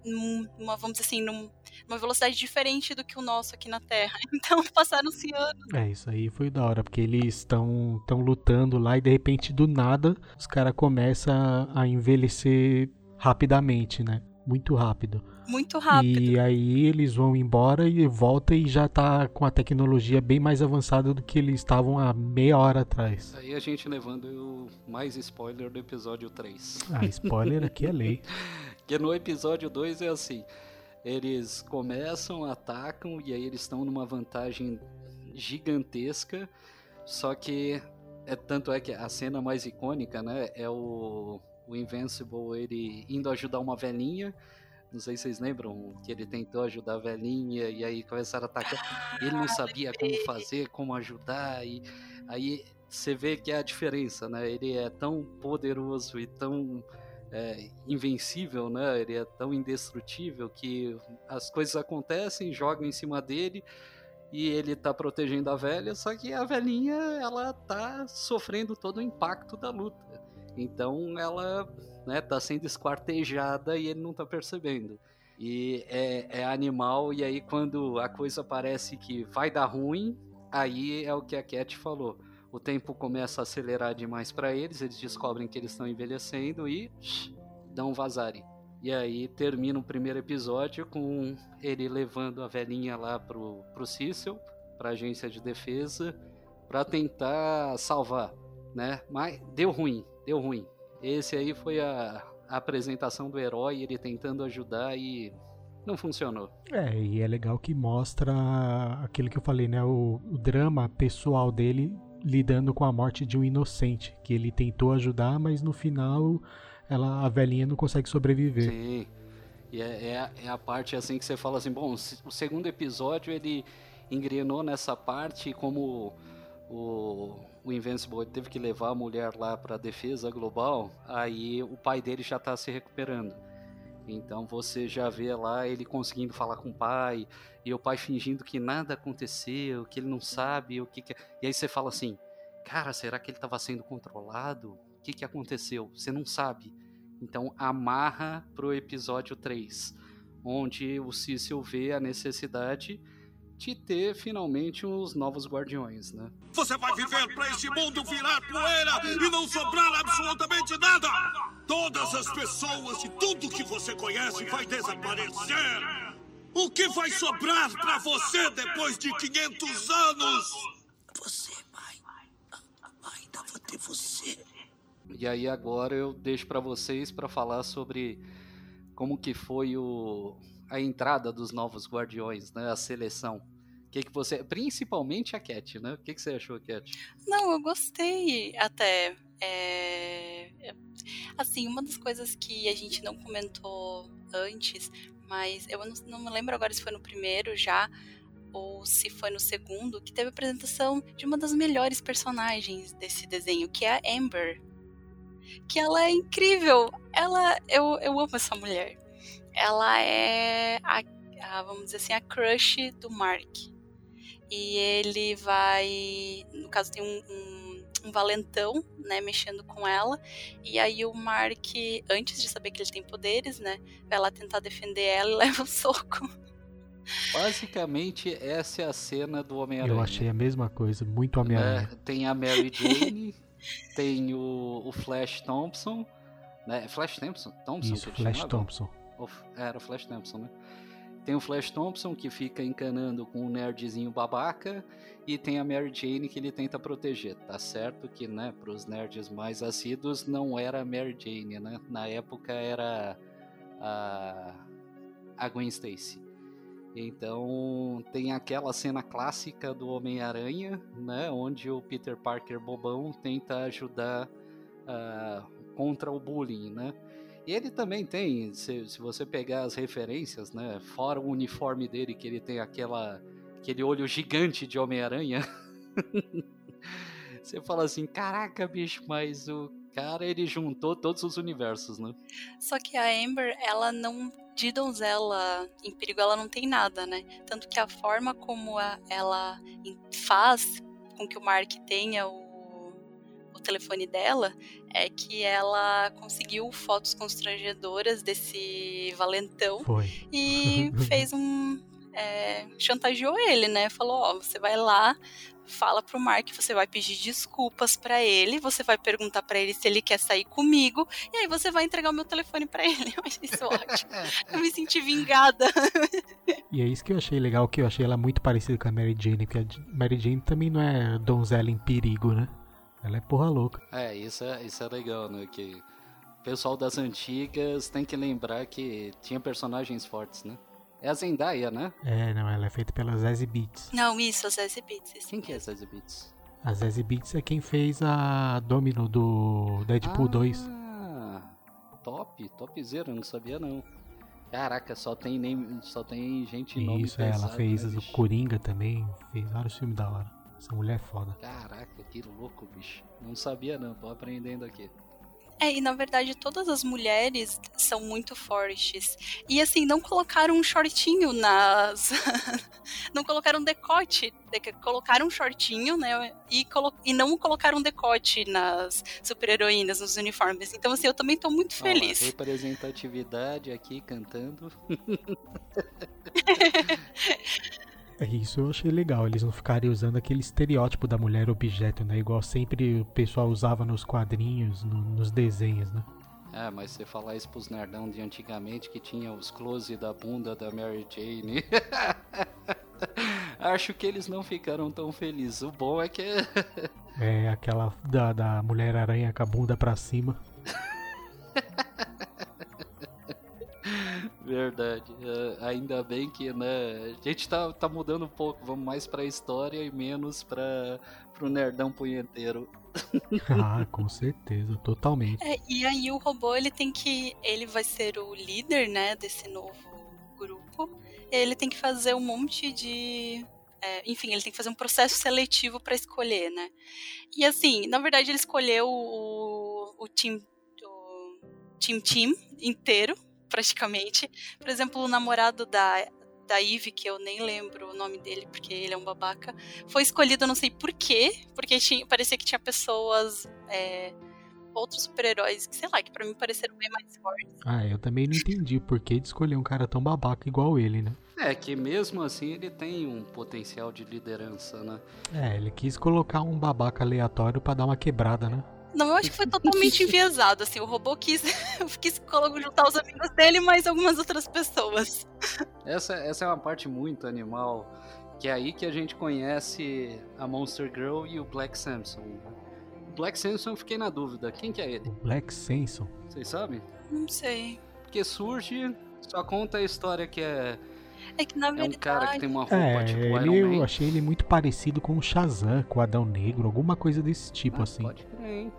Speaker 3: numa, vamos dizer assim, num, uma velocidade diferente do que o nosso aqui na Terra. Então passaram-se anos.
Speaker 2: É, isso aí foi da hora, porque eles estão tão lutando lá e de repente do nada os caras começam a envelhecer rapidamente, né? Muito rápido.
Speaker 3: Muito rápido.
Speaker 2: E aí eles vão embora e volta e já tá com a tecnologia bem mais avançada do que eles estavam há meia hora atrás.
Speaker 1: Aí a gente levando mais spoiler do episódio 3.
Speaker 2: Ah, spoiler aqui é lei.
Speaker 1: que no episódio 2 é assim, eles começam, atacam e aí eles estão numa vantagem gigantesca. Só que é tanto é que a cena mais icônica, né, é o, o Invincible ele indo ajudar uma velhinha. Não sei se vocês lembram que ele tentou ajudar a velhinha e aí começaram a atacar. Ele não sabia como fazer, como ajudar e aí você vê que é a diferença, né? Ele é tão poderoso e tão é, invencível, né? Ele é tão indestrutível que as coisas acontecem, jogam em cima dele e ele tá protegendo a velha, só que a velhinha ela tá sofrendo todo o impacto da luta. Então ela né, tá sendo esquartejada e ele não tá percebendo. E é, é animal, e aí quando a coisa parece que vai dar ruim, aí é o que a Cat falou o tempo começa a acelerar demais para eles, eles descobrem que eles estão envelhecendo e dão um vazare. E aí termina o primeiro episódio com ele levando a velhinha lá pro, pro Cecil, pra agência de defesa, para tentar salvar, né? Mas deu ruim, deu ruim. Esse aí foi a, a apresentação do herói, ele tentando ajudar e não funcionou.
Speaker 2: É, e é legal que mostra aquilo que eu falei, né? O, o drama pessoal dele lidando com a morte de um inocente, que ele tentou ajudar, mas no final ela, a velhinha não consegue sobreviver.
Speaker 1: Sim. E é, é, a, é a parte assim que você fala assim, bom, o segundo episódio ele engrenou nessa parte como o, o Invincible teve que levar a mulher lá para a defesa global, aí o pai dele já está se recuperando. Então você já vê lá ele conseguindo falar com o pai, e o pai fingindo que nada aconteceu, que ele não sabe o que, que... E aí você fala assim: "Cara, será que ele estava sendo controlado? O que que aconteceu? Você não sabe". Então amarra pro episódio 3, onde o Cecil vê a necessidade de ter finalmente os novos guardiões, né?
Speaker 4: Você vai viver para esse mundo virar poeira e não sobrar absolutamente nada! Todas as pessoas e tudo que você conhece vai desaparecer! O que vai sobrar para você depois de 500 anos? Você, pai. Ainda vou ter você.
Speaker 1: E aí agora eu deixo para vocês para falar sobre como que foi o, a entrada dos novos guardiões, né? A seleção. O que, que você. Principalmente a Cat, né? O que, que você achou, Cat?
Speaker 3: Não, eu gostei até. É... Assim, uma das coisas que a gente não comentou antes mas eu não, não me lembro agora se foi no primeiro já, ou se foi no segundo, que teve a apresentação de uma das melhores personagens desse desenho, que é a Amber. Que ela é incrível. Ela, eu, eu amo essa mulher. Ela é a, a, vamos dizer assim, a crush do Mark. E ele vai, no caso tem um, um, um valentão, né, mexendo com ela. E aí o Mark, antes de saber que ele tem poderes, né, vai lá tentar defender ela e leva um soco.
Speaker 1: Basicamente, essa é a cena do Homem-Aranha.
Speaker 2: Eu achei a mesma coisa, muito Homem-Aranha.
Speaker 1: É, tem a Mary Jane, tem o, o, Flash Thompson. Né? Flash Thompson? Thompson
Speaker 2: Isso, Flash chamava? Thompson.
Speaker 1: Era o Flash Thompson, né? Tem o Flash Thompson que fica encanando com um nerdzinho babaca e tem a Mary Jane que ele tenta proteger. Tá certo que, né, pros nerds mais assíduos não era a Mary Jane, né? Na época era a, a Gwen Stacy. Então tem aquela cena clássica do Homem-Aranha, né, onde o Peter Parker bobão tenta ajudar uh, contra o bullying, né? E ele também tem, se, se você pegar as referências, né, fora o uniforme dele que ele tem aquela aquele olho gigante de Homem-Aranha, você fala assim, caraca, bicho, mas o cara ele juntou todos os universos, né?
Speaker 3: Só que a Amber, ela não de donzela em perigo ela não tem nada, né? Tanto que a forma como a, ela faz com que o Mark tenha o, o telefone dela é que ela conseguiu fotos constrangedoras desse valentão
Speaker 2: Foi.
Speaker 3: e fez um. É, chantageou ele, né? Falou: Ó, você vai lá, fala pro Mark, você vai pedir desculpas para ele, você vai perguntar para ele se ele quer sair comigo, e aí você vai entregar o meu telefone para ele. Eu achei isso ótimo. Eu me senti vingada.
Speaker 2: E é isso que eu achei legal, que eu achei ela muito parecida com a Mary Jane, porque a Mary Jane também não é donzela em perigo, né? Ela é porra louca.
Speaker 1: É, isso é, isso é legal, né? Que o pessoal das antigas tem que lembrar que tinha personagens fortes, né? É a Zendaya, né?
Speaker 2: É, não, ela é feita pela Zazie Beats.
Speaker 3: Não, isso, a Zazie Beats.
Speaker 1: Quem que é a Zazie Beats?
Speaker 2: A Zazie Beats é quem fez a Domino do Deadpool
Speaker 1: ah,
Speaker 2: 2.
Speaker 1: Top, topzera, não sabia não. Caraca, só tem, nem, só tem gente
Speaker 2: nome Isso, é, ela fez né, o Coringa também, fez vários filmes da hora. Essa mulher é foda.
Speaker 1: Caraca, que louco, bicho. Não sabia não, tô aprendendo aqui.
Speaker 3: É, e na verdade todas as mulheres são muito fortes. E assim, não colocaram um shortinho nas. não colocaram decote. Colocaram um shortinho, né? E, colo... e não colocaram decote nas super-heroínas, nos uniformes. Então, assim, eu também tô muito feliz.
Speaker 1: Olha, representatividade aqui cantando.
Speaker 2: É isso eu achei legal, eles não ficarem usando aquele estereótipo da mulher objeto, né? Igual sempre o pessoal usava nos quadrinhos, no, nos desenhos, né?
Speaker 1: É, mas você falar isso pros nerdão de antigamente que tinha os close da bunda da Mary Jane. Acho que eles não ficaram tão felizes. O bom é que.
Speaker 2: é, aquela da, da Mulher-Aranha com a bunda pra cima.
Speaker 1: Verdade. Uh, ainda bem que, né, a gente tá, tá mudando um pouco, vamos mais pra história e menos pra, pro nerdão punheteiro.
Speaker 2: ah, com certeza, totalmente.
Speaker 3: É, e aí o robô, ele tem que, ele vai ser o líder, né, desse novo grupo. ele tem que fazer um monte de é, enfim, ele tem que fazer um processo seletivo para escolher, né? E assim, na verdade, ele escolheu o, o Team o Team Team inteiro praticamente. Por exemplo, o namorado da, da Eve, que eu nem lembro o nome dele, porque ele é um babaca, foi escolhido, eu não sei porquê, porque tinha, parecia que tinha pessoas. É, outros super-heróis que, sei lá, que pra mim pareceram bem mais fortes.
Speaker 2: Ah, eu também não entendi o porquê de escolher um cara tão babaca igual ele, né?
Speaker 1: É, que mesmo assim ele tem um potencial de liderança, né?
Speaker 2: É, ele quis colocar um babaca aleatório para dar uma quebrada, né?
Speaker 3: Não, eu acho que foi totalmente enviesado, assim, o robô quis, quis juntar os amigos dele, mais algumas outras pessoas.
Speaker 1: Essa, essa é uma parte muito animal, que é aí que a gente conhece a Monster Girl e o Black Samson. O Black Samson eu fiquei na dúvida, quem que é ele?
Speaker 2: O Black Samson?
Speaker 1: Vocês sabem?
Speaker 3: Não sei.
Speaker 1: Porque surge, só conta a história que é
Speaker 3: é que na verdade.
Speaker 1: É um cara que tem uma roupa
Speaker 2: é,
Speaker 1: tipo
Speaker 2: ele,
Speaker 1: Iron Man.
Speaker 2: Eu achei ele muito parecido com o Shazam, com o Adão Negro, alguma coisa desse tipo
Speaker 1: ah,
Speaker 2: assim.
Speaker 1: Pode crer, hein?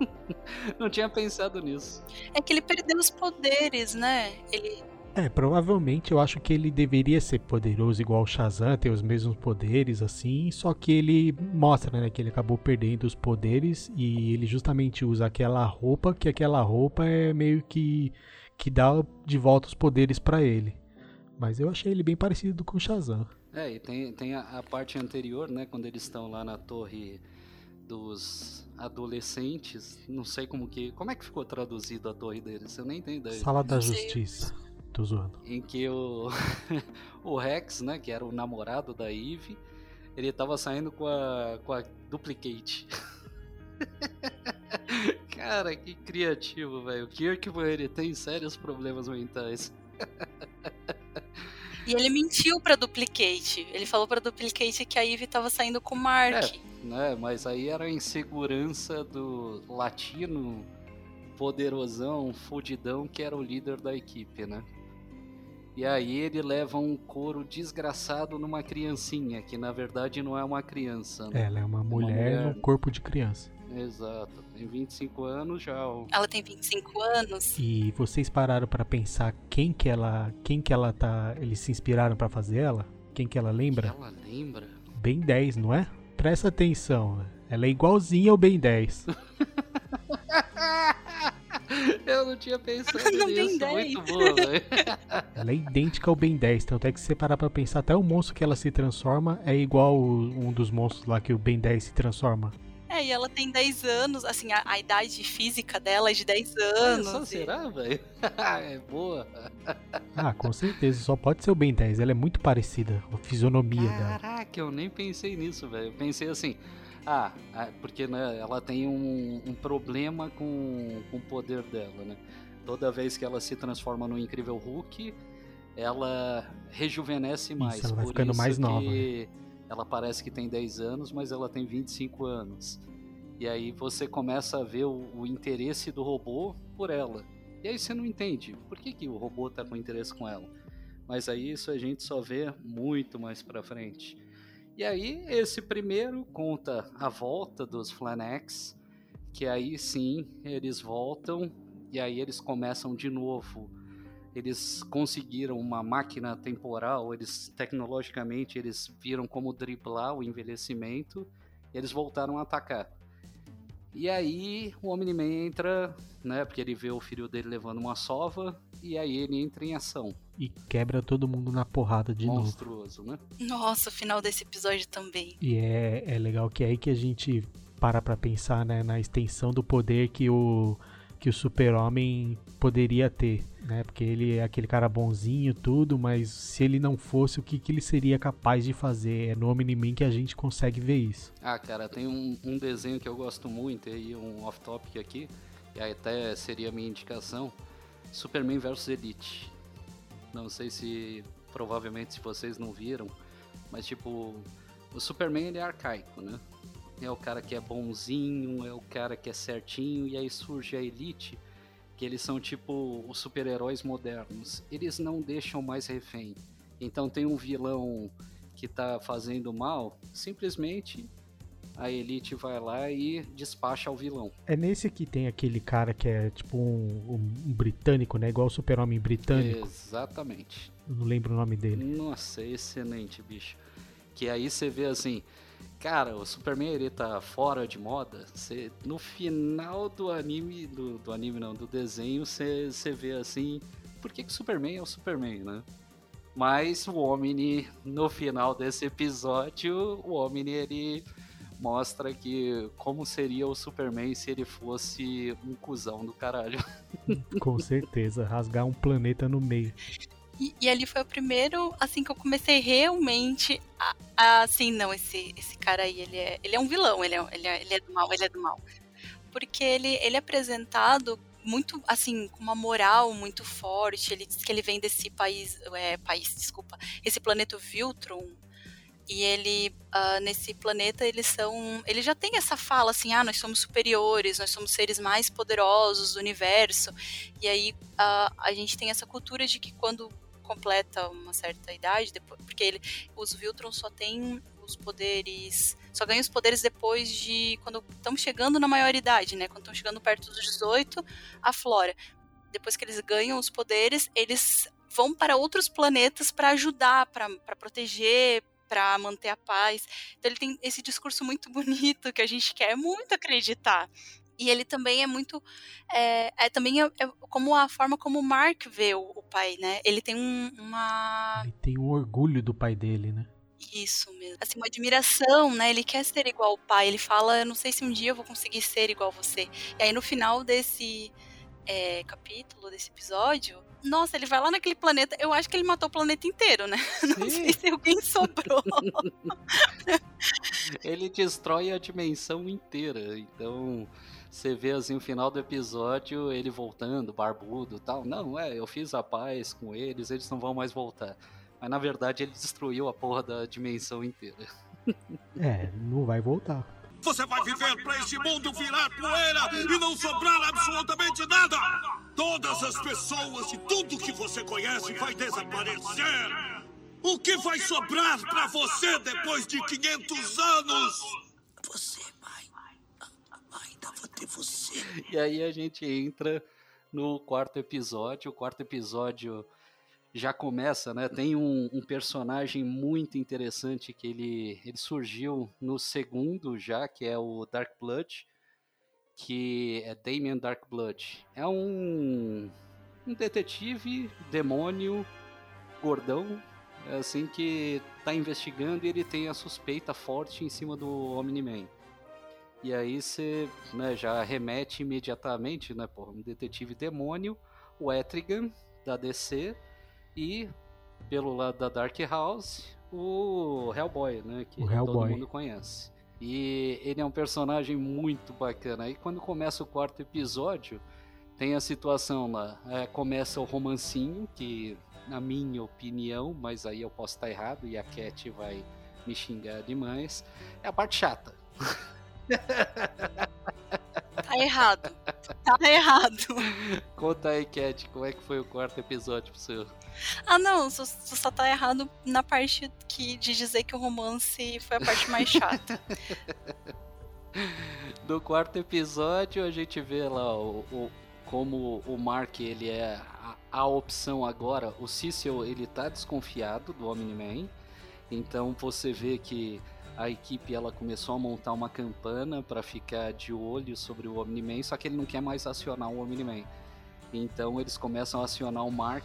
Speaker 1: Não tinha pensado nisso.
Speaker 3: É que ele perdeu os poderes, né? Ele
Speaker 2: É, provavelmente eu acho que ele deveria ser poderoso igual o Shazam, ter os mesmos poderes assim, só que ele mostra, né, que ele acabou perdendo os poderes e ele justamente usa aquela roupa, que aquela roupa é meio que que dá de volta os poderes para ele. Mas eu achei ele bem parecido com o Shazam.
Speaker 1: É, e tem, tem a, a parte anterior, né, quando eles estão lá na torre dos adolescentes, não sei como que, como é que ficou traduzido a torre deles, eu nem tenho ideia.
Speaker 2: Sala da Justiça. Tô zoando.
Speaker 1: Em que o, o Rex, né, que era o namorado da Eve, ele tava saindo com a, com a Duplicate. Cara, que criativo, velho. O Kirkman, ele tem sérios problemas mentais.
Speaker 3: E ele mentiu pra Duplicate. Ele falou pra Duplicate que a Eve tava saindo com o Mark.
Speaker 1: É, né, mas aí era a insegurança do latino poderosão, fudidão, que era o líder da equipe, né? E aí ele leva um couro desgraçado numa criancinha, que na verdade não é uma criança. Né?
Speaker 2: Ela é uma mulher, uma mulher... no corpo de criança.
Speaker 1: Exato. Tem 25 anos já.
Speaker 3: Ela tem 25 anos.
Speaker 2: E vocês pararam para pensar quem que ela, quem que ela tá, eles se inspiraram para fazer ela? Quem que ela lembra?
Speaker 1: Que ela lembra?
Speaker 2: Ben 10, não é? Presta atenção. Ela é igualzinha ao Ben 10.
Speaker 1: Eu não tinha pensado no nisso. Muito boa, velho.
Speaker 2: Ela é idêntica ao Ben 10. Tanto é que se você parar pra pensar, até o monstro que ela se transforma é igual um dos monstros lá que o Ben 10 se transforma.
Speaker 3: É, e ela tem 10 anos, assim, a, a idade física dela é de 10 anos.
Speaker 1: Olha só, e... será, velho? é boa.
Speaker 2: ah, com certeza, só pode ser o Ben 10. Ela é muito parecida, a fisionomia
Speaker 1: Caraca,
Speaker 2: dela.
Speaker 1: Caraca, eu nem pensei nisso, velho. Eu pensei assim, ah, porque né, ela tem um, um problema com, com o poder dela, né? Toda vez que ela se transforma no Incrível Hulk, ela rejuvenesce mais.
Speaker 2: Isso, ela vai ficando mais nova. Né?
Speaker 1: Ela parece que tem 10 anos, mas ela tem 25 anos. E aí você começa a ver o, o interesse do robô por ela. E aí você não entende por que, que o robô tá com interesse com ela. Mas aí isso a gente só vê muito mais pra frente. E aí, esse primeiro conta a volta dos Flanex, que aí sim eles voltam e aí eles começam de novo. Eles conseguiram uma máquina temporal, eles tecnologicamente eles viram como driblar o envelhecimento, e eles voltaram a atacar. E aí o Omni-Man entra, né, porque ele vê o filho dele levando uma sova, e aí ele entra em ação.
Speaker 2: E quebra todo mundo na porrada de
Speaker 1: Monstruoso,
Speaker 2: novo.
Speaker 1: né?
Speaker 3: Nossa, o final desse episódio também.
Speaker 2: E é, é legal que é aí que a gente para pra pensar, né, na extensão do poder que o que o super-homem poderia ter, né? Porque ele é aquele cara bonzinho, tudo, mas se ele não fosse, o que, que ele seria capaz de fazer? É no Omni-Man que a gente consegue ver isso.
Speaker 1: Ah, cara, tem um, um desenho que eu gosto muito, aí um off-topic aqui, e até seria a minha indicação, Superman vs Elite. Não sei se, provavelmente, se vocês não viram, mas tipo, o Superman ele é arcaico, né? é o cara que é bonzinho, é o cara que é certinho, e aí surge a Elite, que eles são tipo os super-heróis modernos. Eles não deixam mais refém. Então tem um vilão que tá fazendo mal, simplesmente a Elite vai lá e despacha o vilão.
Speaker 2: É nesse que tem aquele cara que é tipo um, um britânico, né? Igual o super-homem britânico.
Speaker 1: Exatamente.
Speaker 2: Eu não lembro o nome dele.
Speaker 1: Nossa, excelente, bicho. Que aí você vê assim, cara, o Superman ele tá fora de moda. No final do anime, do, do anime não, do desenho, você vê assim, por que, que o Superman é o Superman, né? Mas o Omni, no final desse episódio, o Omni ele mostra que como seria o Superman se ele fosse um cuzão do caralho.
Speaker 2: Com certeza, rasgar um planeta no meio.
Speaker 3: E, ali foi o primeiro, assim, que eu comecei realmente a, a, assim, não, esse, esse cara aí, ele é, ele é um vilão, ele é, ele, é, ele é do mal, ele é do mal. Porque ele, ele é apresentado muito, assim, com uma moral muito forte, ele diz que ele vem desse país, é, país, desculpa, esse planeta Viltron, e ele uh, nesse planeta eles são ele já tem essa fala assim ah nós somos superiores nós somos seres mais poderosos do universo e aí uh, a gente tem essa cultura de que quando completa uma certa idade, depois, porque ele, os Viltron só tem os poderes, só ganham os poderes depois de quando estão chegando na maioridade, né? Quando estão chegando perto dos 18, a Flora. Depois que eles ganham os poderes, eles vão para outros planetas para ajudar, para proteger, para manter a paz. Então ele tem esse discurso muito bonito que a gente quer muito acreditar. E ele também é muito. É, é também é, é, como a forma como o Mark vê o, o pai, né? Ele tem um, uma.
Speaker 2: Ele tem um orgulho do pai dele, né?
Speaker 3: Isso mesmo. Assim, uma admiração, né? Ele quer ser igual ao pai. Ele fala: Eu não sei se um dia eu vou conseguir ser igual a você. E aí, no final desse é, capítulo, desse episódio, nossa, ele vai lá naquele planeta. Eu acho que ele matou o planeta inteiro, né? Não sei se alguém sobrou.
Speaker 1: ele destrói a dimensão inteira. Então, você vê assim o final do episódio, ele voltando, barbudo tal. Não, é, eu fiz a paz com eles, eles não vão mais voltar. Mas na verdade ele destruiu a porra da dimensão inteira.
Speaker 2: É, não vai voltar.
Speaker 4: Você vai viver para este mundo virar poeira e não sobrar absolutamente nada! Todas as pessoas e tudo que você conhece vai desaparecer! O que vai sobrar para você depois de 500 anos? Você você.
Speaker 1: E aí a gente entra no quarto episódio. O quarto episódio já começa, né? Tem um, um, personagem muito interessante que ele, ele surgiu no segundo já, que é o Dark Blood, que é Damien Dark Blood. É um, um detetive, demônio, gordão, assim que tá investigando e ele tem a suspeita forte em cima do Omni-Man. E aí você né, já remete imediatamente, né, por um detetive demônio, o Etrigan da DC e pelo lado da Dark House, o Hellboy, né? Que
Speaker 2: o
Speaker 1: todo mundo conhece. E ele é um personagem muito bacana. Aí quando começa o quarto episódio, tem a situação lá. É, começa o romancinho, que na minha opinião, mas aí eu posso estar errado e a Cat vai me xingar demais, é a parte chata.
Speaker 3: Tá errado. Tá errado.
Speaker 1: Conta aí, Cat, como é que foi o quarto episódio pro senhor?
Speaker 3: Ah, não, você só tá errado na parte que, de dizer que o romance foi a parte mais chata.
Speaker 1: No quarto episódio, a gente vê lá o, o como o Mark ele é a, a, opção agora. O Cecil ele tá desconfiado do Omni-Man. Então você vê que a equipe ela começou a montar uma campana para ficar de olho sobre o Omni-Man, só que ele não quer mais acionar o Omni-Man. Então eles começam a acionar o Mark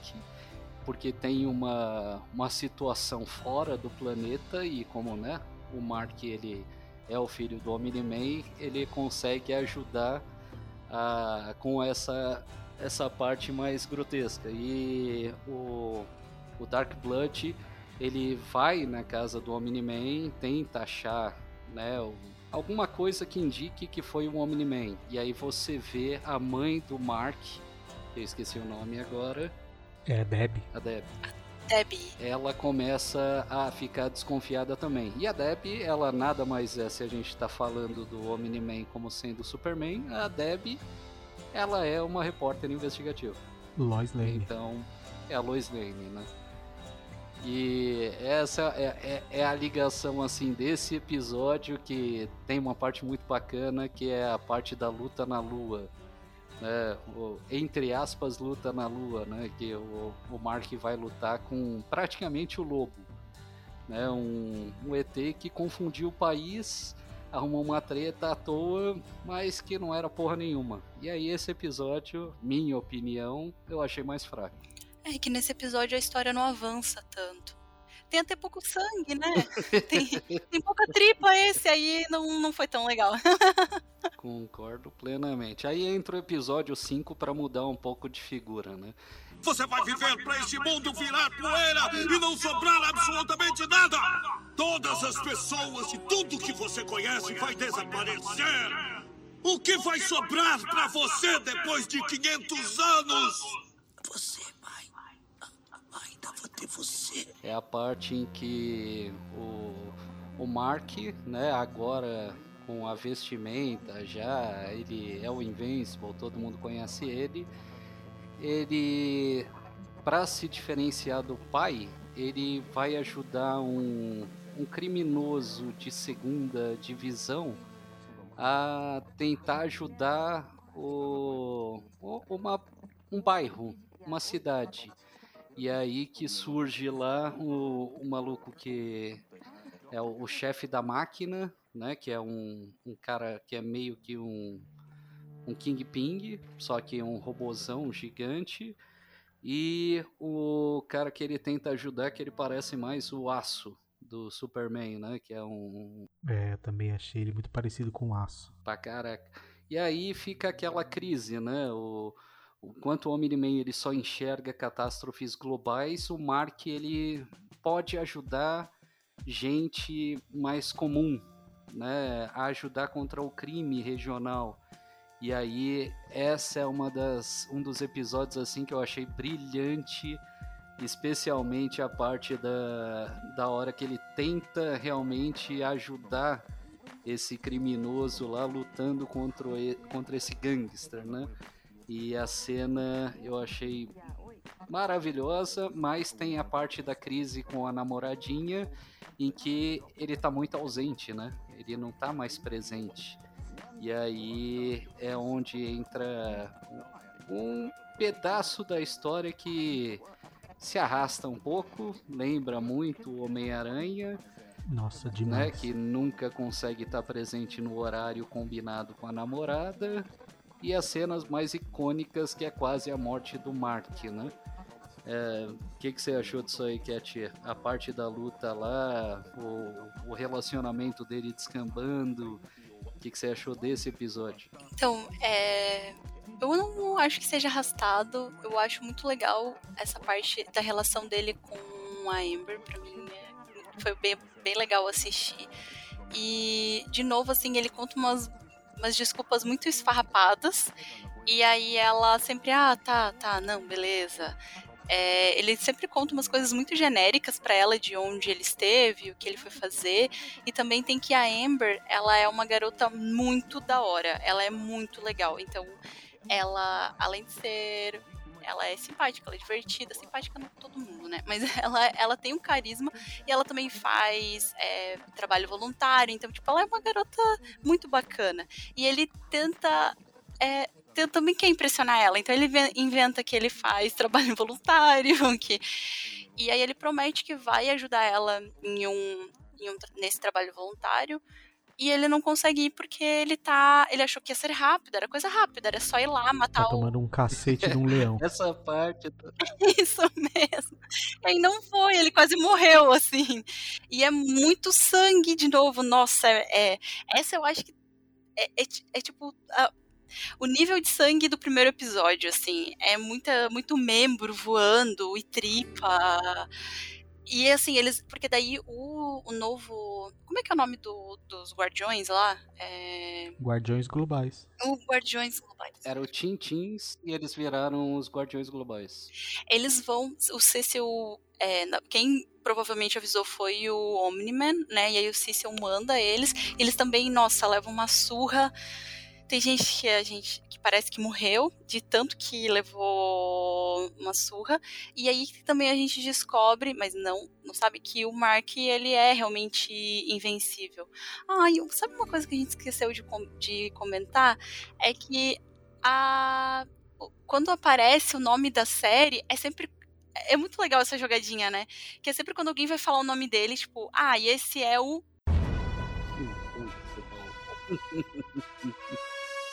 Speaker 1: porque tem uma, uma situação fora do planeta e como né, o Mark ele é o filho do Omni-Man, ele consegue ajudar a, com essa, essa parte mais grotesca. E o, o Dark Blood ele vai na casa do Omni-Man, tenta achar né, alguma coisa que indique que foi o Omni-Man. E aí você vê a mãe do Mark, eu esqueci o nome agora,
Speaker 2: é, Deb.
Speaker 1: A Deb.
Speaker 3: Deb.
Speaker 1: Ela começa a ficar desconfiada também. E a Deb, ela nada mais é, se a gente está falando do Omni-Man como sendo Superman, a Deb, ela é uma repórter investigativa.
Speaker 2: Lois Lane.
Speaker 1: Então, é a Lois Lane, né? E essa é, é, é, a ligação assim desse episódio que tem uma parte muito bacana que é a parte da luta na lua né, o, entre aspas, luta na lua, né, que o, o Mark vai lutar com praticamente o lobo, né, um, um ET que confundiu o país, arrumou uma treta à toa, mas que não era porra nenhuma. E aí esse episódio, minha opinião, eu achei mais fraco.
Speaker 3: É que nesse episódio a história não avança tanto tem até pouco sangue, né? Tem, tem pouca tripa esse aí, não, não foi tão legal.
Speaker 1: Concordo plenamente. Aí entra o episódio 5 para mudar um pouco de figura, né?
Speaker 4: Você vai viver para este mundo virar poeira e não sobrar absolutamente nada! Todas as pessoas e tudo que você conhece vai desaparecer! O que vai sobrar para você depois de 500 anos? Você
Speaker 1: você. É a parte em que o, o Mark, né, agora com a vestimenta já, ele é o Invincible, todo mundo conhece ele. Ele, para se diferenciar do pai, ele vai ajudar um, um criminoso de segunda divisão a tentar ajudar o, uma, um bairro, uma cidade. E aí que surge lá o, o maluco que é o, o chefe da máquina, né? Que é um, um cara que é meio que um, um King Ping, só que um robozão gigante. E o cara que ele tenta ajudar, que ele parece mais o Aço do Superman, né? Que é um.
Speaker 2: É, também achei ele muito parecido com o Aço.
Speaker 1: Pra caraca. E aí fica aquela crise, né? O, o quanto o Omni-Man ele só enxerga catástrofes globais, o Mark ele pode ajudar gente mais comum, né, a ajudar contra o crime regional. E aí essa é uma das um dos episódios assim que eu achei brilhante, especialmente a parte da, da hora que ele tenta realmente ajudar esse criminoso lá lutando contra, contra esse gangster, né? E a cena eu achei maravilhosa, mas tem a parte da crise com a namoradinha em que ele tá muito ausente, né? Ele não tá mais presente. E aí é onde entra um pedaço da história que se arrasta um pouco, lembra muito o Homem-Aranha.
Speaker 2: Nossa, demais.
Speaker 1: Né, que nunca consegue estar presente no horário combinado com a namorada. E as cenas mais icônicas, que é quase a morte do Mark, né? O é, que, que você achou disso aí, Cat? A parte da luta lá, o, o relacionamento dele descambando. O que, que você achou desse episódio?
Speaker 3: Então, é, eu não acho que seja arrastado. Eu acho muito legal essa parte da relação dele com a Amber. Pra mim, é, foi bem, bem legal assistir. E, de novo, assim, ele conta umas, umas desculpas muito esfarrapadas. E aí ela sempre, ah, tá, tá, não, beleza. É, ele sempre conta umas coisas muito genéricas para ela de onde ele esteve, o que ele foi fazer. E também tem que a Amber, ela é uma garota muito da hora. Ela é muito legal. Então, ela, além de ser ela é simpática, ela é divertida, simpática não todo mundo, né? Mas ela, ela tem um carisma e ela também faz é, trabalho voluntário, então, tipo, ela é uma garota muito bacana. E ele tenta é, também quer impressionar ela. Então ele inventa que ele faz trabalho voluntário, que e aí ele promete que vai ajudar ela em um, em um nesse trabalho voluntário. E ele não consegue ir porque ele tá. Ele achou que ia ser rápido, era coisa rápida, era só ir lá matar
Speaker 2: tá o. tomando um cacete de um leão.
Speaker 1: Essa parte.
Speaker 3: Isso mesmo. E aí não foi, ele quase morreu, assim. E é muito sangue de novo. Nossa, é. é essa eu acho que. É, é, é tipo. A, o nível de sangue do primeiro episódio, assim, é muita, muito membro voando e tripa. E assim, eles. Porque daí o, o novo. Como é que é o nome do, dos Guardiões lá? É...
Speaker 2: Guardiões Globais.
Speaker 3: O Guardiões Globais.
Speaker 1: Era o Tintins e eles viraram os Guardiões Globais.
Speaker 3: Eles vão. O Cecil. É, quem provavelmente avisou foi o Omni-Man, né? E aí o Cecil manda eles. Eles também, nossa, levam uma surra tem gente que a gente que parece que morreu de tanto que levou uma surra. E aí também a gente descobre, mas não, não sabe que o Mark ele é realmente invencível. Ah, e sabe uma coisa que a gente esqueceu de, de comentar é que a quando aparece o nome da série é sempre é muito legal essa jogadinha, né? Que é sempre quando alguém vai falar o nome dele, tipo, ah, e esse é o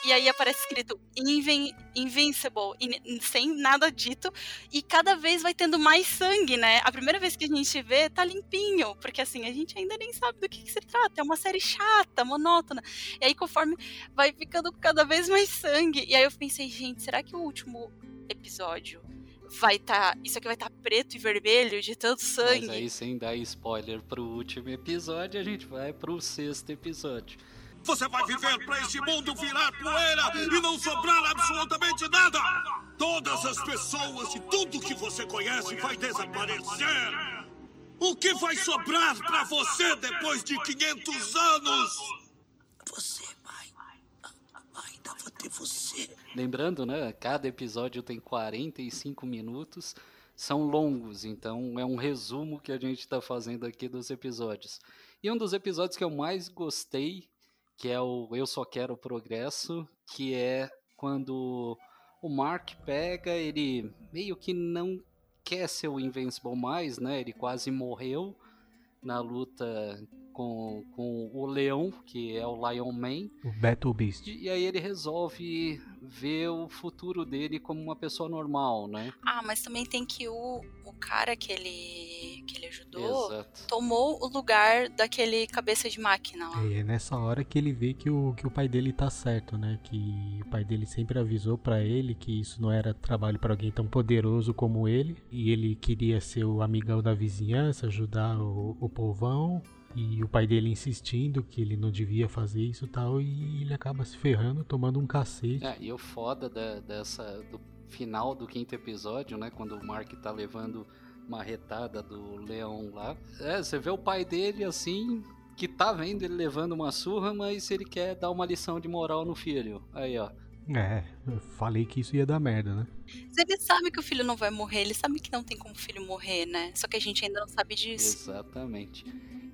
Speaker 3: e aí aparece escrito Inven Invincible, in sem nada dito, e cada vez vai tendo mais sangue, né? A primeira vez que a gente vê, tá limpinho, porque assim, a gente ainda nem sabe do que, que se trata, é uma série chata, monótona. E aí, conforme vai ficando cada vez mais sangue, e aí eu pensei, gente, será que o último episódio vai estar. Tá, isso aqui vai estar tá preto e vermelho de tanto sangue. Mas
Speaker 1: aí, sem dar spoiler pro último episódio, a gente vai pro sexto episódio.
Speaker 4: Você vai viver para este mundo virar poeira e não sobrar absolutamente nada. Todas as pessoas e tudo que você conhece vai desaparecer. O que vai sobrar para você depois de 500 anos? Você vai. Ainda vou ter você.
Speaker 1: Lembrando, né? Cada episódio tem 45 minutos. São longos, então é um resumo que a gente está fazendo aqui dos episódios. E um dos episódios que eu mais gostei que é o Eu Só Quero Progresso, que é quando o Mark pega, ele meio que não quer ser o Invincible mais, né? Ele quase morreu na luta com, com o leão, que é o Lion Man.
Speaker 2: O Battle Beast.
Speaker 1: E, e aí ele resolve ver o futuro dele como uma pessoa normal, né?
Speaker 3: Ah, mas também tem que o, o cara que ele, que ele ajudou
Speaker 1: Exato.
Speaker 3: tomou o lugar daquele cabeça de máquina lá.
Speaker 2: E é nessa hora que ele vê que o, que o pai dele tá certo, né? Que o pai dele sempre avisou pra ele que isso não era trabalho pra alguém tão poderoso como ele. E ele queria ser o amigão da vizinhança, ajudar o, o povão. E o pai dele insistindo que ele não devia fazer isso e tal. E ele acaba se ferrando, tomando um cacete.
Speaker 1: É, e o foda da- dessa, do final do quinto episódio, né? Quando o Mark tá levando uma retada do leão lá. É, você vê o pai dele assim, que tá vendo ele levando uma surra, mas ele quer dar uma lição de moral no filho. Aí, ó.
Speaker 2: É, eu falei que isso ia dar merda, né?
Speaker 3: Mas ele sabe que o filho não vai morrer, ele sabe que não tem como o filho morrer, né? Só que a gente ainda não sabe disso.
Speaker 1: Exatamente.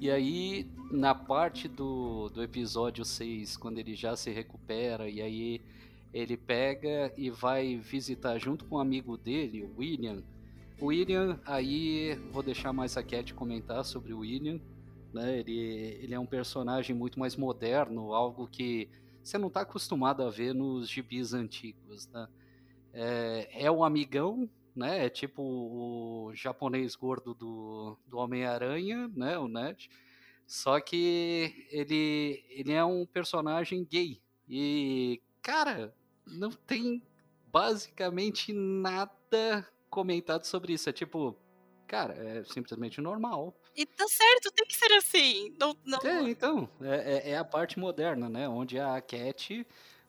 Speaker 1: E aí, na parte do, do episódio 6, quando ele já se recupera, e aí ele pega e vai visitar junto com um amigo dele, o William. O William, aí vou deixar mais a Cat comentar sobre o William. Né? Ele, ele é um personagem muito mais moderno, algo que você não está acostumado a ver nos gibis antigos. Né? É, é um amigão, né? É tipo o japonês gordo do, do Homem-Aranha, né? O Ned. Só que ele, ele é um personagem gay. E, cara, não tem basicamente nada comentado sobre isso. É tipo, cara, é simplesmente normal.
Speaker 3: E tá certo, tem que ser assim. Não, não...
Speaker 1: É, então, é, é- é a parte moderna, né? Onde a Cat,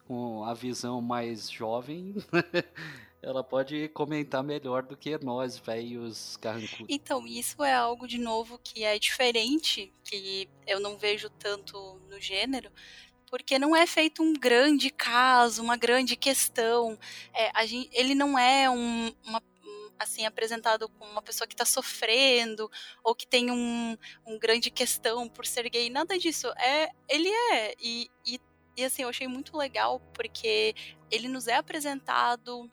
Speaker 1: com a visão mais jovem, ela pode comentar melhor do que nós, velhos carrancudos.
Speaker 3: Então, isso é algo de novo que é diferente, que eu não vejo tanto no gênero, porque não é feito um grande caso, uma grande questão. É, a gen- ele não é um, uma um, assim apresentado como uma pessoa que está sofrendo ou que tem um, um grande questão por ser gay, nada disso. É, ele é e, e, e assim eu achei muito legal porque ele nos é apresentado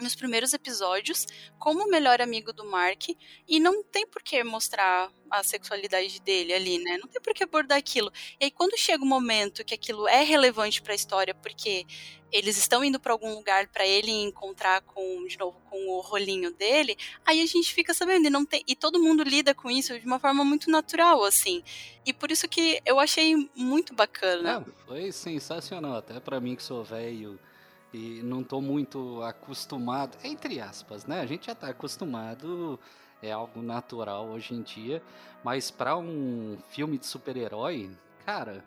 Speaker 3: nos primeiros episódios como o melhor amigo do Mark e não tem por que mostrar a sexualidade dele ali, né? Não tem por que abordar aquilo. E aí quando chega o momento que aquilo é relevante para a história, porque eles estão indo para algum lugar para ele encontrar com de novo com o rolinho dele, aí a gente fica sabendo e não tem e todo mundo lida com isso de uma forma muito natural assim. E por isso que eu achei muito bacana.
Speaker 1: Foi sensacional, até pra mim que sou velho e não tô muito acostumado, entre aspas, né? A gente já tá acostumado, é algo natural hoje em dia, mas pra um filme de super-herói, cara,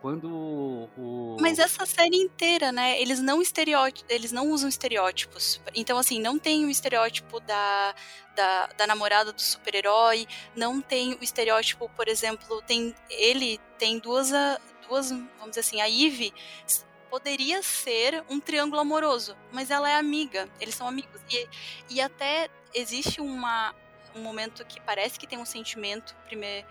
Speaker 1: quando o
Speaker 3: Mas essa série inteira, né? Eles não estereótipos, eles não usam estereótipos. Então, assim, não tem o estereótipo da, da, da namorada do super-herói, não tem o estereótipo, por exemplo, tem ele tem duas, duas, vamos dizer assim, a Eve poderia ser um triângulo amoroso, mas ela é amiga, eles são amigos. E, e até existe uma, um momento que parece que tem um sentimento primeiro,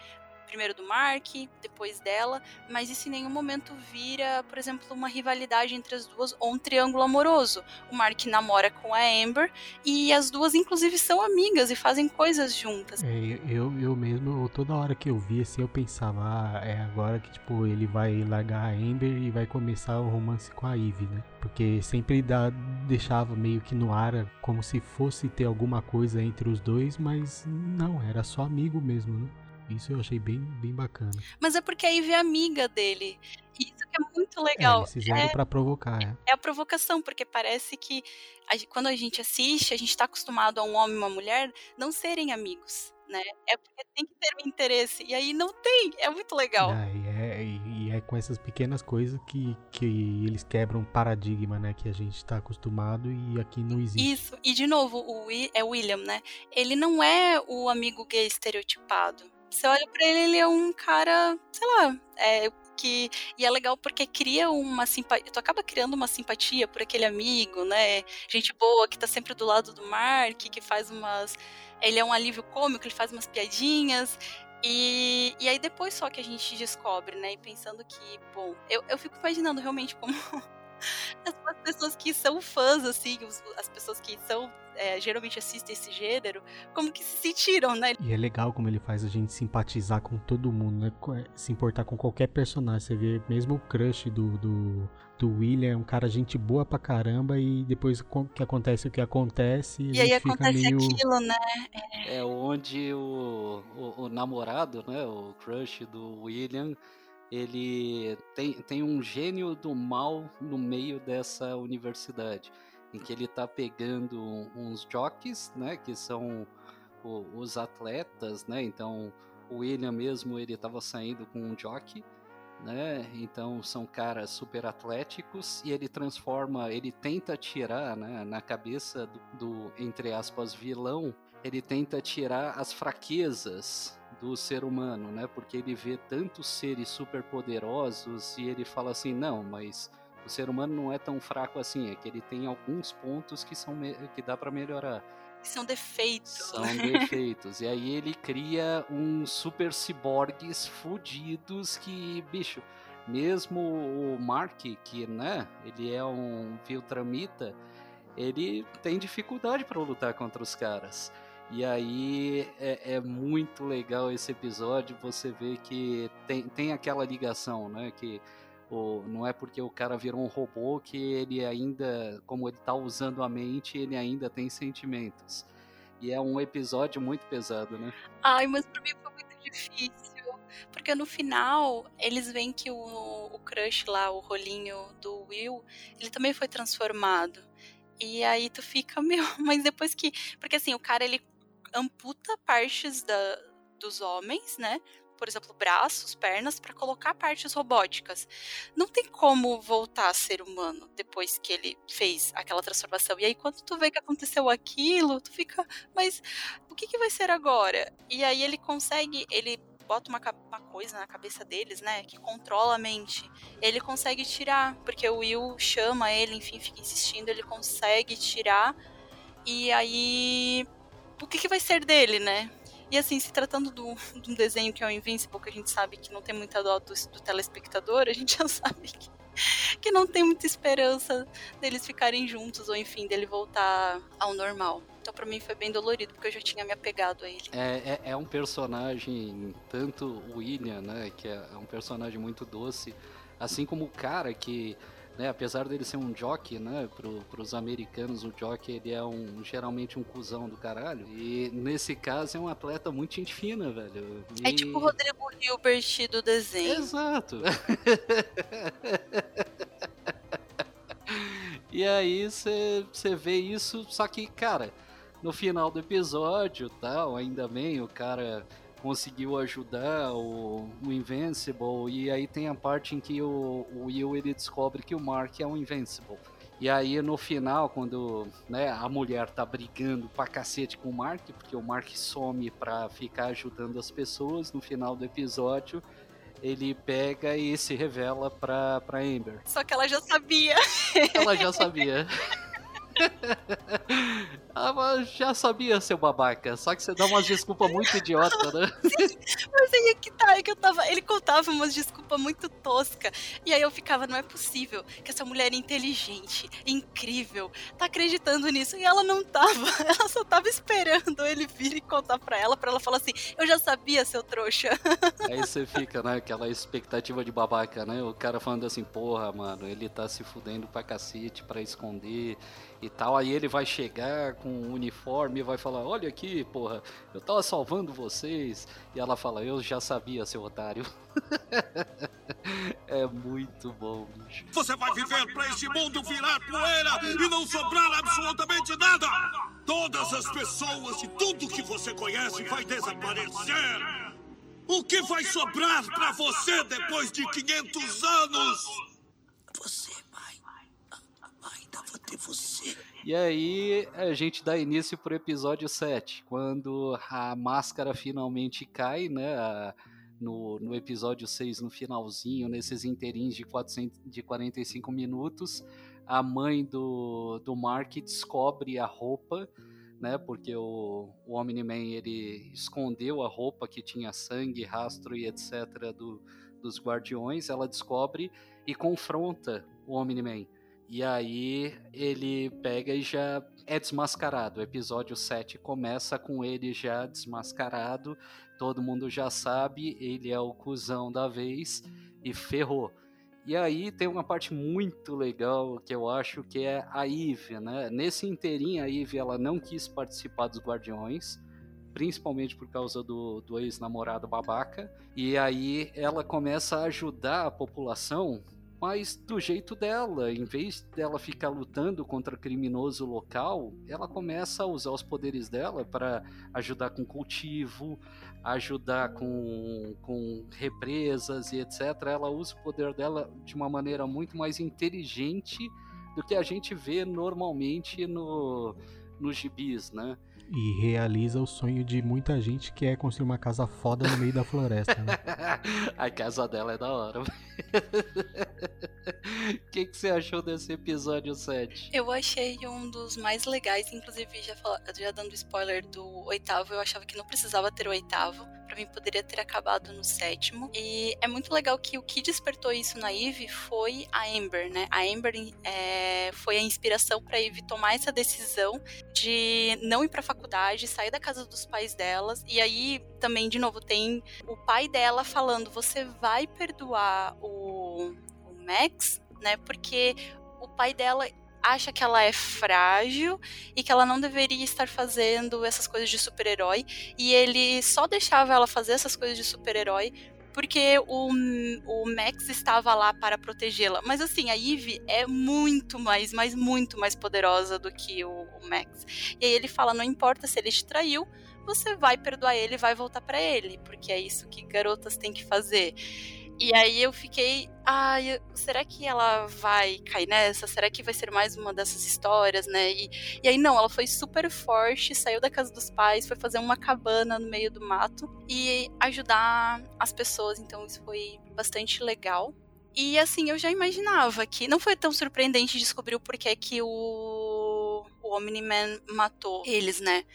Speaker 3: primeiro do Mark, depois dela, mas isso em nenhum momento vira, por exemplo, uma rivalidade entre as duas ou um triângulo amoroso. O Mark namora com a Amber e as duas, inclusive, são amigas e fazem coisas juntas.
Speaker 2: É, eu, eu mesmo, toda hora que eu vi assim, eu pensava, ah, é agora que tipo, ele vai largar a Amber e vai começar o romance com a Eve, né? Porque sempre dá, deixava meio que no ar como se fosse ter alguma coisa entre os dois, mas não, era só amigo mesmo, né? Isso eu achei bem, bem bacana.
Speaker 3: Mas é porque a Ivy é amiga dele. E isso que é muito
Speaker 2: É,
Speaker 3: legal.
Speaker 2: eles fizeram pra provocar, é.
Speaker 3: é a provocação, porque parece que a quando a gente assiste, a gente está acostumado a um homem e uma mulher não serem amigos, né? É porque tem que ter um interesse. E aí não tem. É muito legal.
Speaker 2: Ah, e, é, e- é com essas pequenas coisas que, que eles quebram o paradigma, né? Que a gente tá acostumado e aqui não existe.
Speaker 3: Isso. E de novo, o é William, né? Ele não é o amigo gay estereotipado. Você olha pra ele, ele é um cara, sei lá, é que e é legal porque cria uma simpatia, tu acaba criando uma simpatia por aquele amigo, né? Gente boa que tá sempre do lado do Mark, que faz umas ele é um alívio cômico, ele faz umas piadinhas. E, e aí depois só que a gente descobre, né? E pensando que, bom, eu, eu fico imaginando realmente como as pessoas que são fãs, assim, os, as pessoas que são é, geralmente assistem esse gênero, como que se sentiram, né?
Speaker 2: E é legal como ele faz a gente simpatizar com todo mundo, né? Se importar com qualquer personagem. Você vê mesmo o crush do, do, do William, é um cara gente boa pra caramba, e depois que acontece o que acontece.
Speaker 3: E aí acontece
Speaker 2: meio...
Speaker 3: aquilo, né?
Speaker 1: É, é onde o, o, o namorado, né? O crush do William ele tem, tem um gênio do mal no meio dessa universidade em que ele está pegando uns jockeys, né, que são o, os atletas, né, então o William mesmo ele estava saindo com um jockey, né, então são caras super atléticos e ele transforma, ele tenta tirar, né, na cabeça do, do entre aspas vilão, ele tenta tirar as fraquezas do ser humano, né? Porque ele vê tantos seres super poderosos e ele fala assim, não, mas o ser humano não é tão fraco assim, é que ele tem alguns pontos que são que dá para melhorar.
Speaker 3: São defeitos.
Speaker 1: São defeitos. e aí ele cria uns super ciborgues fudidos que, bicho, mesmo o Mark, que, né, ele é um Viltramita, ele tem dificuldade para lutar contra os caras. E aí é, é, muito legal esse episódio, você vê que tem, tem aquela ligação, né? Que o, não é porque o cara virou um robô que ele ainda, como ele tá usando a mente, ele ainda tem sentimentos. E é um episódio muito pesado, né?
Speaker 3: Ai, mas pra mim foi muito difícil. Porque no final, eles veem que o, o crush lá, o rolinho do Will, ele também foi transformado. E aí tu fica, meu, mas depois que. Porque assim, o cara ele amputa partes da, dos homens, né? por exemplo, braços, pernas, para colocar partes robóticas. Não tem como voltar a ser humano depois que ele fez aquela transformação. E aí, quando tu vê que aconteceu aquilo, tu fica, mas o que, que vai ser agora? E aí ele consegue, ele bota uma, uma, coisa na cabeça deles, né, que controla a mente. Ele consegue tirar, porque o Will chama ele, enfim, fica insistindo, ele consegue tirar. E aí, o que, que vai ser dele, né? E assim, se tratando do, de um desenho que é o Invincible, que a gente sabe que não tem muita dó do, do telespectador, a gente já sabe que, que não tem muita esperança deles ficarem juntos, ou enfim, dele voltar ao normal. Então para mim foi bem dolorido, porque eu já tinha me apegado a ele.
Speaker 1: É, é, é um personagem, tanto o William, né, que é um personagem muito doce, assim como o cara que né, apesar dele ser um jockey, né, pro, pros americanos, o jockey ele é um, geralmente um cuzão do caralho. E nesse caso é um atleta muito gente fina, velho.
Speaker 3: E... É tipo o Rodrigo Hilbert do desenho.
Speaker 1: Exato. e aí você vê isso, só que, cara, no final do episódio, tal, ainda bem, o cara conseguiu ajudar o, o, Invincible e aí tem a parte em que o, o, Will ele descobre que o Mark é um Invincible. E aí no final, quando né, a mulher tá brigando pra cacete com o Mark, porque o Mark some pra ficar ajudando as pessoas, no final do episódio ele pega e se revela pra, pra Amber.
Speaker 3: Só que ela já sabia.
Speaker 1: Ela já sabia. ah, já sabia, seu babaca. Só que você dá umas desculpas muito idiota, né?
Speaker 3: Sim, mas aí é que tá, é que eu tava. Ele contava umas desculpas muito tosca. E aí eu ficava, não é possível que essa mulher é inteligente, incrível, tá acreditando nisso. E ela não tava. Ela só tava esperando ele vir e contar pra ela, pra ela falar assim: Eu já sabia, seu trouxa.
Speaker 1: Aí você fica, né? Aquela expectativa de babaca, né? O cara falando assim, porra, mano, ele tá se fudendo pra cacete pra esconder e tal. Aí ele vai chegar com um uniforme e vai falar: Olha aqui, porra, eu tava salvando vocês. E ela fala: Eu já sabia, seu otário. é muito bom, bicho.
Speaker 4: Você vai viver pra esse mundo virar poeira e não sobrar absolutamente nada! Todas as pessoas e tudo que você conhece vai desaparecer! O que vai sobrar para você depois de 500 anos? Você você.
Speaker 1: E aí a gente dá início pro episódio 7, quando a máscara finalmente cai, né? No, no episódio 6, no finalzinho, nesses interins de, 400, de 45 minutos, a mãe do, do Mark descobre a roupa, né? Porque o, o Omni-Man ele escondeu a roupa que tinha sangue, rastro e etc. Do, dos guardiões. Ela descobre e confronta o Omni-Man E aí ele pega e já é desmascarado. O episódio 7 começa com ele já desmascarado, todo mundo já sabe, ele é o cuzão da vez e ferrou. E aí tem uma parte muito legal que eu acho que é a Eve, né? Nesse inteirinho a Eve ela não quis participar dos Guardiões, principalmente por causa do, do ex-namorado babaca. E aí ela começa a ajudar a população mas do jeito dela, em vez dela ficar lutando contra criminoso local, ela começa a usar os poderes dela para ajudar com cultivo, ajudar com, com represas e etc. Ela usa o poder dela de uma maneira muito mais inteligente do que a gente vê normalmente no, nos gibis, né?
Speaker 2: E realiza o sonho de muita gente que é construir uma casa foda no meio da floresta. Né?
Speaker 1: a casa dela é da hora. O que, que você achou desse episódio 7?
Speaker 3: Eu achei um dos mais legais, inclusive já, já dando spoiler do oitavo, eu achava que não precisava ter o oitavo. Pra mim poderia ter acabado no sétimo. E é muito legal que o que despertou isso na Eve foi a Amber, né? A Amber é, foi a inspiração para Eve tomar essa decisão de não ir pra faculdade, sair da casa dos pais delas. E aí também, de novo, tem o pai dela falando: você vai perdoar o, Max, né? Porque o pai dela acha que ela é frágil e que ela não deveria estar fazendo essas coisas de super-herói e ele só deixava ela fazer essas coisas de super-herói porque o, o Max estava lá para protegê-la. Mas assim, a Eve é muito mais, mas muito mais poderosa do que o, o, Max. E aí ele fala: não importa se ele te traiu, você vai perdoar ele, vai voltar para ele, porque é isso que garotas têm que fazer. E aí eu fiquei, ai, ah, será que ela vai cair nessa? Será que vai ser mais uma dessas histórias, né? E, e aí não, ela foi super forte, saiu da casa dos pais, foi fazer uma cabana no meio do mato e ajudar as pessoas, então isso foi bastante legal. E assim, eu já imaginava que não foi tão surpreendente descobrir o porquê que o, o Omni-Man matou eles, né?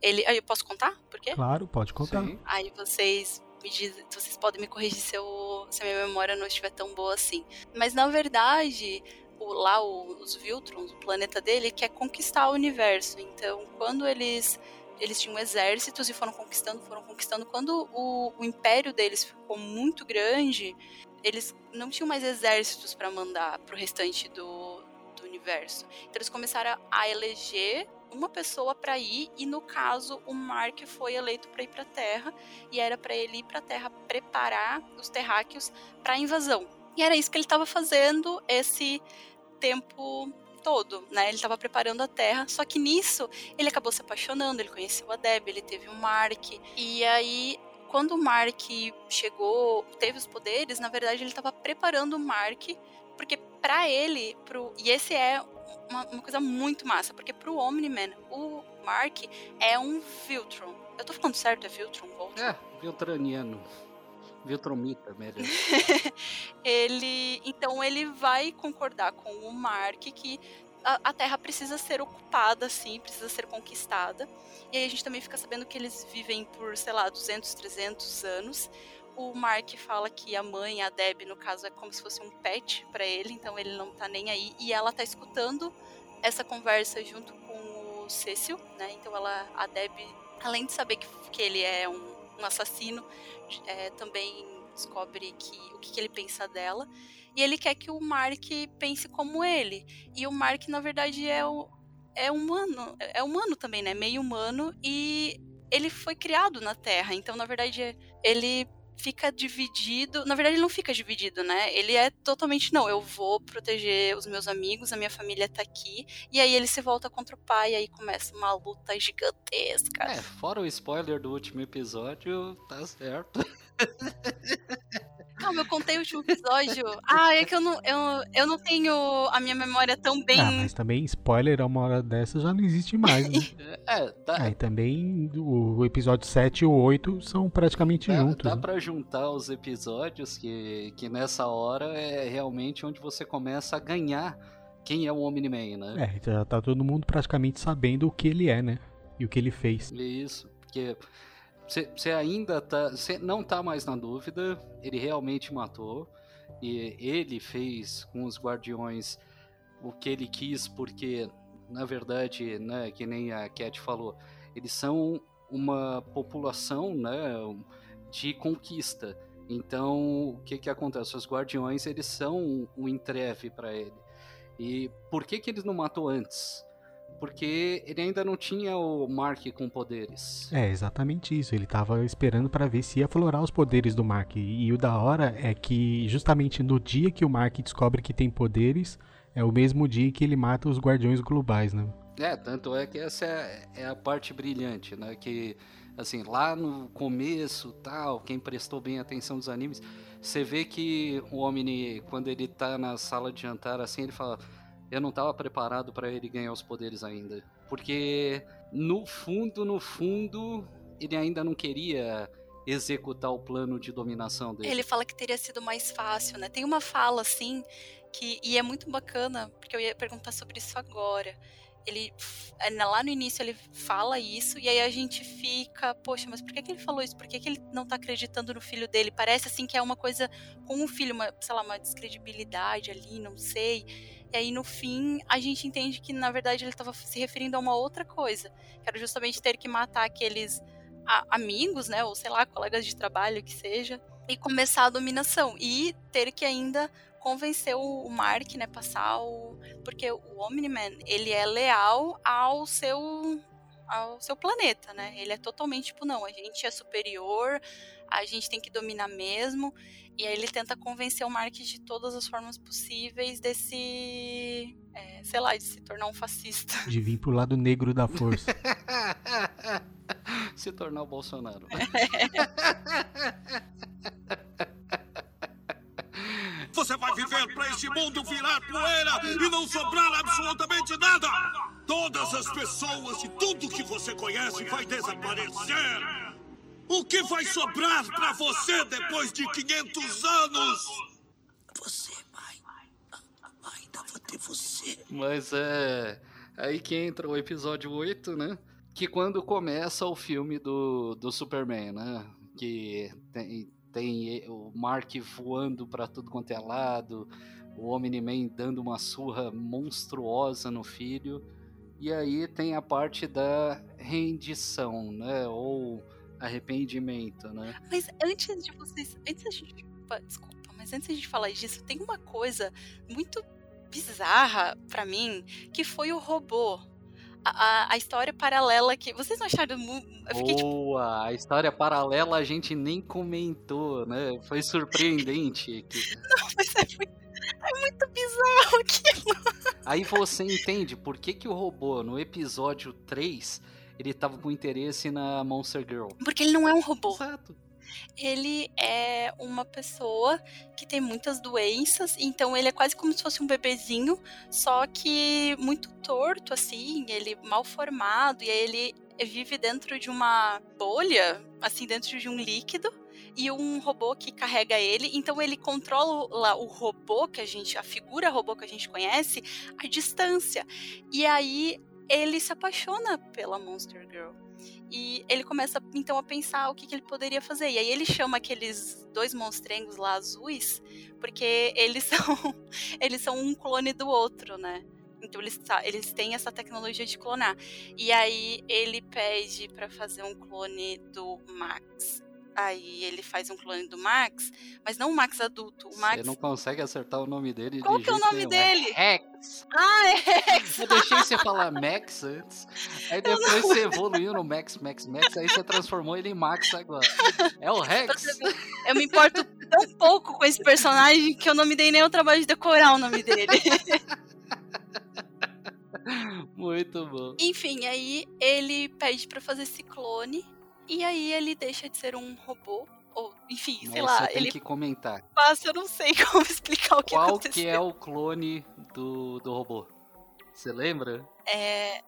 Speaker 3: Ele, eu posso contar? Por quê?
Speaker 2: Claro, pode contar. Sim.
Speaker 3: Aí vocês me diz, vocês podem me corrigir se, eu, se a minha memória não estiver tão boa assim. Mas na verdade, o, lá o, os Viltrons, o planeta dele, quer conquistar o universo. Então, quando eles eles tinham exércitos e foram conquistando, foram conquistando. Quando o, o império deles ficou muito grande, eles não tinham mais exércitos para mandar para o restante do, do universo. Então eles começaram a eleger uma pessoa para ir e no caso o Mark foi eleito para ir para a Terra e era para ele ir para a Terra preparar os terráqueos para a invasão. E era isso que ele estava fazendo esse tempo todo, né? Ele estava preparando a Terra, só que nisso ele acabou se apaixonando, ele conheceu a Deb, ele teve o Mark e aí quando o Mark chegou, teve os poderes, na verdade ele estava preparando o Mark porque para ele, pro, e esse é uma, uma, coisa muito massa, porque pro Omni-Man, o Mark é um Viltron. Eu tô falando certo, é Viltron?
Speaker 1: Voltron? É, Viltraniano. Viltromita, melhor.
Speaker 3: ele, então ele vai concordar com o Mark que a, a, Terra precisa ser ocupada, sim, precisa ser conquistada. E aí a gente também fica sabendo que eles vivem por, sei lá, 200, 300 anos o Mark fala que a mãe, a Deb, no caso, é como se fosse um pet para ele, então ele não tá nem aí. E ela tá escutando essa conversa junto com o Cecil, né? Então ela, a Deb, além de saber que, que ele é um, um assassino, é, também descobre que, o que, que ele pensa dela. E ele quer que o Mark pense como ele. E o Mark, na verdade, é, o, é humano. É humano também, né? Meio humano. E ele foi criado na Terra. Então, na verdade, ele fica dividido. Na verdade, ele não fica dividido, né? Ele é totalmente, não, eu vou proteger os meus amigos, a minha família tá aqui. E aí ele se volta contra o pai, e aí começa uma luta gigantesca.
Speaker 1: É, fora o spoiler do último episódio, tá certo.
Speaker 3: Calma, eu contei o último episódio. Ah, é que eu não, eu, eu não tenho a minha memória tão bem. Ah,
Speaker 2: mas também spoiler a uma hora dessa já não existe mais, né? é, tá. Ah, e também o episódio 7 e o 8 são praticamente
Speaker 1: dá,
Speaker 2: juntos.
Speaker 1: Dá né? pra juntar os episódios que, que nessa hora é realmente onde você começa a ganhar quem é o Omni-Man,
Speaker 2: né? É, já tá todo mundo praticamente sabendo o que ele é, né? E o que ele fez.
Speaker 1: Isso, porque você ainda tá. Você não tá mais na dúvida. Ele realmente matou. E ele fez com os guardiões o que ele quis, porque, na verdade, né, que nem a Cat falou, eles são uma população né, de conquista. Então, o que que acontece? Os guardiões, eles são um entreve para ele. E por que que ele não matou antes? Porque ele ainda não tinha o Mark com poderes.
Speaker 2: É, exatamente isso. Ele tava esperando para ver se ia florar os poderes do Mark. E o da hora é que justamente no dia que o Mark descobre que tem poderes, é o mesmo dia que ele mata os guardiões globais, né?
Speaker 1: É, tanto é que essa é, é a parte brilhante, né? Que assim, lá no começo, tal, quem prestou bem atenção nos animes, você vê que o Omni, quando ele tá na sala de jantar, assim, ele fala: Eu não tava preparado para ele ganhar os poderes ainda. Porque, no fundo, no fundo, ele ainda não queria executar o plano de dominação dele.
Speaker 3: Ele fala que teria sido mais fácil, né? Tem uma fala, assim, que. E é muito bacana, porque eu ia perguntar sobre isso agora ele é, lá no início ele fala isso e aí a gente fica, poxa, mas por que, que ele falou isso? Por que, que ele não tá acreditando no filho dele? Parece assim que é uma coisa com o filho, uma, sei lá, uma descredibilidade ali, não sei. E aí no fim a gente entende que na verdade ele estava se referindo a uma outra coisa, que era justamente ter que matar aqueles amigos, né, ou sei lá, colegas de trabalho que seja, e começar a dominação e ter que ainda convencer o Mark, né, passar o porque o Omni-Man, ele é leal ao seu ao seu planeta, né? Ele é totalmente tipo, não, a gente é superior, a gente tem que dominar mesmo. E aí ele tenta convencer o Mark de todas as formas possíveis desse. É, sei lá, de se tornar um fascista.
Speaker 2: De vir pro lado negro da força.
Speaker 1: se tornar o Bolsonaro.
Speaker 4: Você vai viver para este mundo virar poeira e não sobrar absolutamente nada. Todas as pessoas e tudo que você conhece vai desaparecer. O que vai sobrar para você depois de 500 anos? Você vai. Ainda vou ter você.
Speaker 1: Mas é. Aí que entra o episódio 8, né? Que quando começa o filme do, do Superman, né? Que tem tem o Mark voando para tudo quanto é lado, o Omni-Man dando uma surra monstruosa no filho. E aí tem a parte da rendição, né? Ou arrependimento, né?
Speaker 3: Mas antes de vocês. Antes a gente. Desculpa, mas antes de falar disso, tem uma coisa muito bizarra para mim, que foi o robô a, a, história paralela que. Vocês não acharam.
Speaker 1: Eu fiquei, tipo Boa! Tipo... A história paralela a gente nem comentou, né? Foi surpreendente.
Speaker 3: Que... Não, mas é muito, é muito bizarro aquilo.
Speaker 1: Aí você entende por que, que o robô, no episódio 3, ele tava com interesse na Monster Girl.
Speaker 3: Porque ele não é um robô.
Speaker 1: Exato
Speaker 3: ele é uma pessoa que tem muitas doenças, então ele é quase como se fosse um bebezinho, só que muito torto, assim, ele mal formado, e aí ele vive dentro de uma bolha, assim, dentro de um líquido, e um robô que carrega ele. Então ele controla o robô que a gente, a figura robô que a gente conhece, à distância. E aí ele se apaixona pela Monster Girl. E ele começa então a pensar o que, que, ele poderia fazer. E aí ele chama aqueles dois monstrengos lá azuis, porque eles são eles são um clone do outro, né? Então eles, eles têm essa tecnologia de clonar. E aí ele pede para fazer um clone do Max. Aí ele faz um clone do Max, mas não o Max adulto. O Max...
Speaker 1: Você não consegue acertar o nome dele.
Speaker 3: Qual
Speaker 1: de
Speaker 3: que é o nome.
Speaker 1: É
Speaker 3: dele?
Speaker 1: Rex.
Speaker 3: Ah, é Rex.
Speaker 1: Eu deixei você falar Max antes. Aí depois você evoluiu no Max, Max, Max. Aí você transformou ele em Max agora. É o Rex.
Speaker 3: Eu me importo tão pouco com esse personagem que eu não me dei nem o trabalho de decorar o nome dele.
Speaker 1: Muito bom.
Speaker 3: Enfim, aí ele pede para fazer esse clone e aí ele deixa de ser um robô. Ou, enfim, sei
Speaker 1: Mas
Speaker 3: lá. Ele
Speaker 1: que comentar.
Speaker 3: passa, eu não sei como explicar o que
Speaker 1: Qual
Speaker 3: aconteceu.
Speaker 1: que é o clone do, do robô? Você lembra?
Speaker 3: É.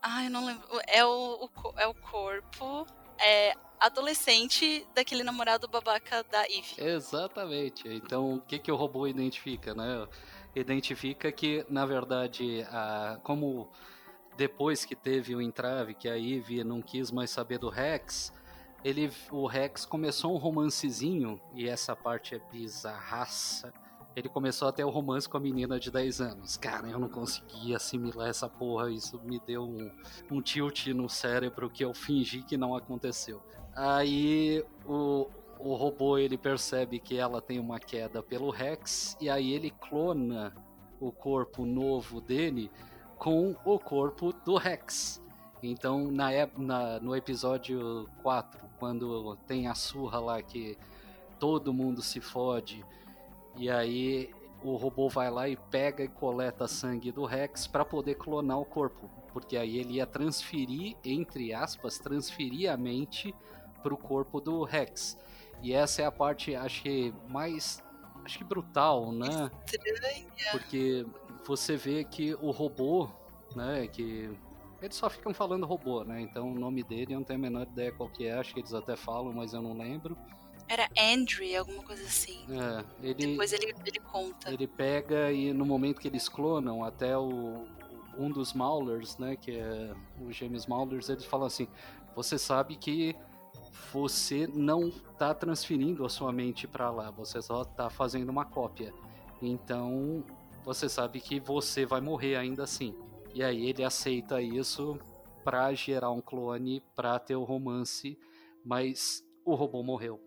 Speaker 3: Ah, eu não lembro. É o, o é o corpo. É adolescente daquele namorado babaca da Eve.
Speaker 1: Exatamente. Então, o que, que o robô identifica, né? Identifica que, na verdade, a, como depois que teve o entrave, que a Eve não quis mais saber do Rex, ele, o Rex começou um romancezinho, e essa parte é bizarraça, ele começou a ter o romance com a menina de 10 anos. Cara, eu não conseguia assimilar essa porra, isso me deu um, um tilt no cérebro que eu fingi que não aconteceu. Aí o, o robô ele percebe que ela tem uma queda pelo Rex e aí ele clona o corpo novo dele com o corpo do Rex. Então, na, na, no episódio 4, quando tem a surra lá que todo mundo se fode, e aí o robô vai lá e pega e coleta sangue do Rex para poder clonar o corpo, porque aí ele ia transferir, entre aspas, transferir a mente para o corpo do Rex. E essa é a parte, acho que mais, acho que brutal, né?
Speaker 3: Estranha.
Speaker 1: Porque você vê que o robô, né, que eles só ficam falando robô, né? Então o nome dele eu não tenho a menor ideia qual que é, acho que eles até falam, mas eu não lembro.
Speaker 3: Era Andrew, alguma coisa assim.
Speaker 1: É, ele,
Speaker 3: Depois ele, ele conta.
Speaker 1: ele pega e no momento que eles clonam até o um dos Maulers, né, que é o James Maulers, eles falam assim: "Você sabe que você não está transferindo a sua mente para lá, você só está fazendo uma cópia. Então, você sabe que você vai morrer ainda assim". E aí ele aceita isso para gerar um clone para ter o romance, mas o robô morreu.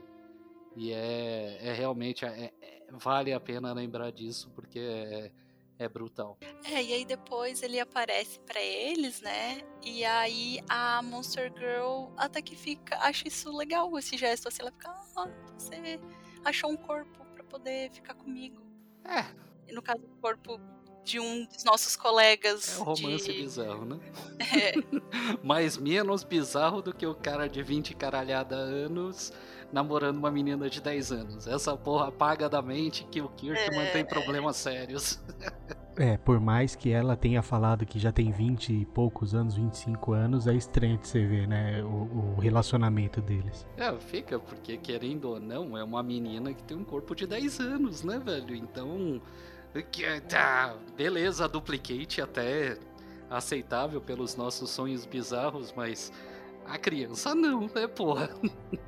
Speaker 1: E é, é realmente é, é, vale a pena lembrar disso porque é, é brutal.
Speaker 3: É, e aí depois ele aparece para eles, né? E aí a Monster Girl até que fica, acha isso legal, esse gesto assim, ela fica, ah, você achou um corpo para poder ficar comigo.
Speaker 1: É.
Speaker 3: E no caso, o corpo de um dos nossos colegas.
Speaker 1: É um romance
Speaker 3: de...
Speaker 1: bizarro, né?
Speaker 3: É,
Speaker 1: Mas menos bizarro do que o cara de 20 caralhada anos namorando uma menina de 10 anos. Essa porra apaga da mente que o Kirkman
Speaker 3: É.
Speaker 1: tem problemas sérios.
Speaker 2: É, por mais que ela tenha falado que já tem 20 e poucos anos, 25 anos, é estranho de você ver, né? O, o relacionamento deles.
Speaker 1: É, fica, porque querendo ou não, é uma menina que tem um corpo de 10 anos, né, velho? Então, tá, beleza, duplicate até aceitável pelos nossos sonhos bizarros, mas a criança não, né, porra?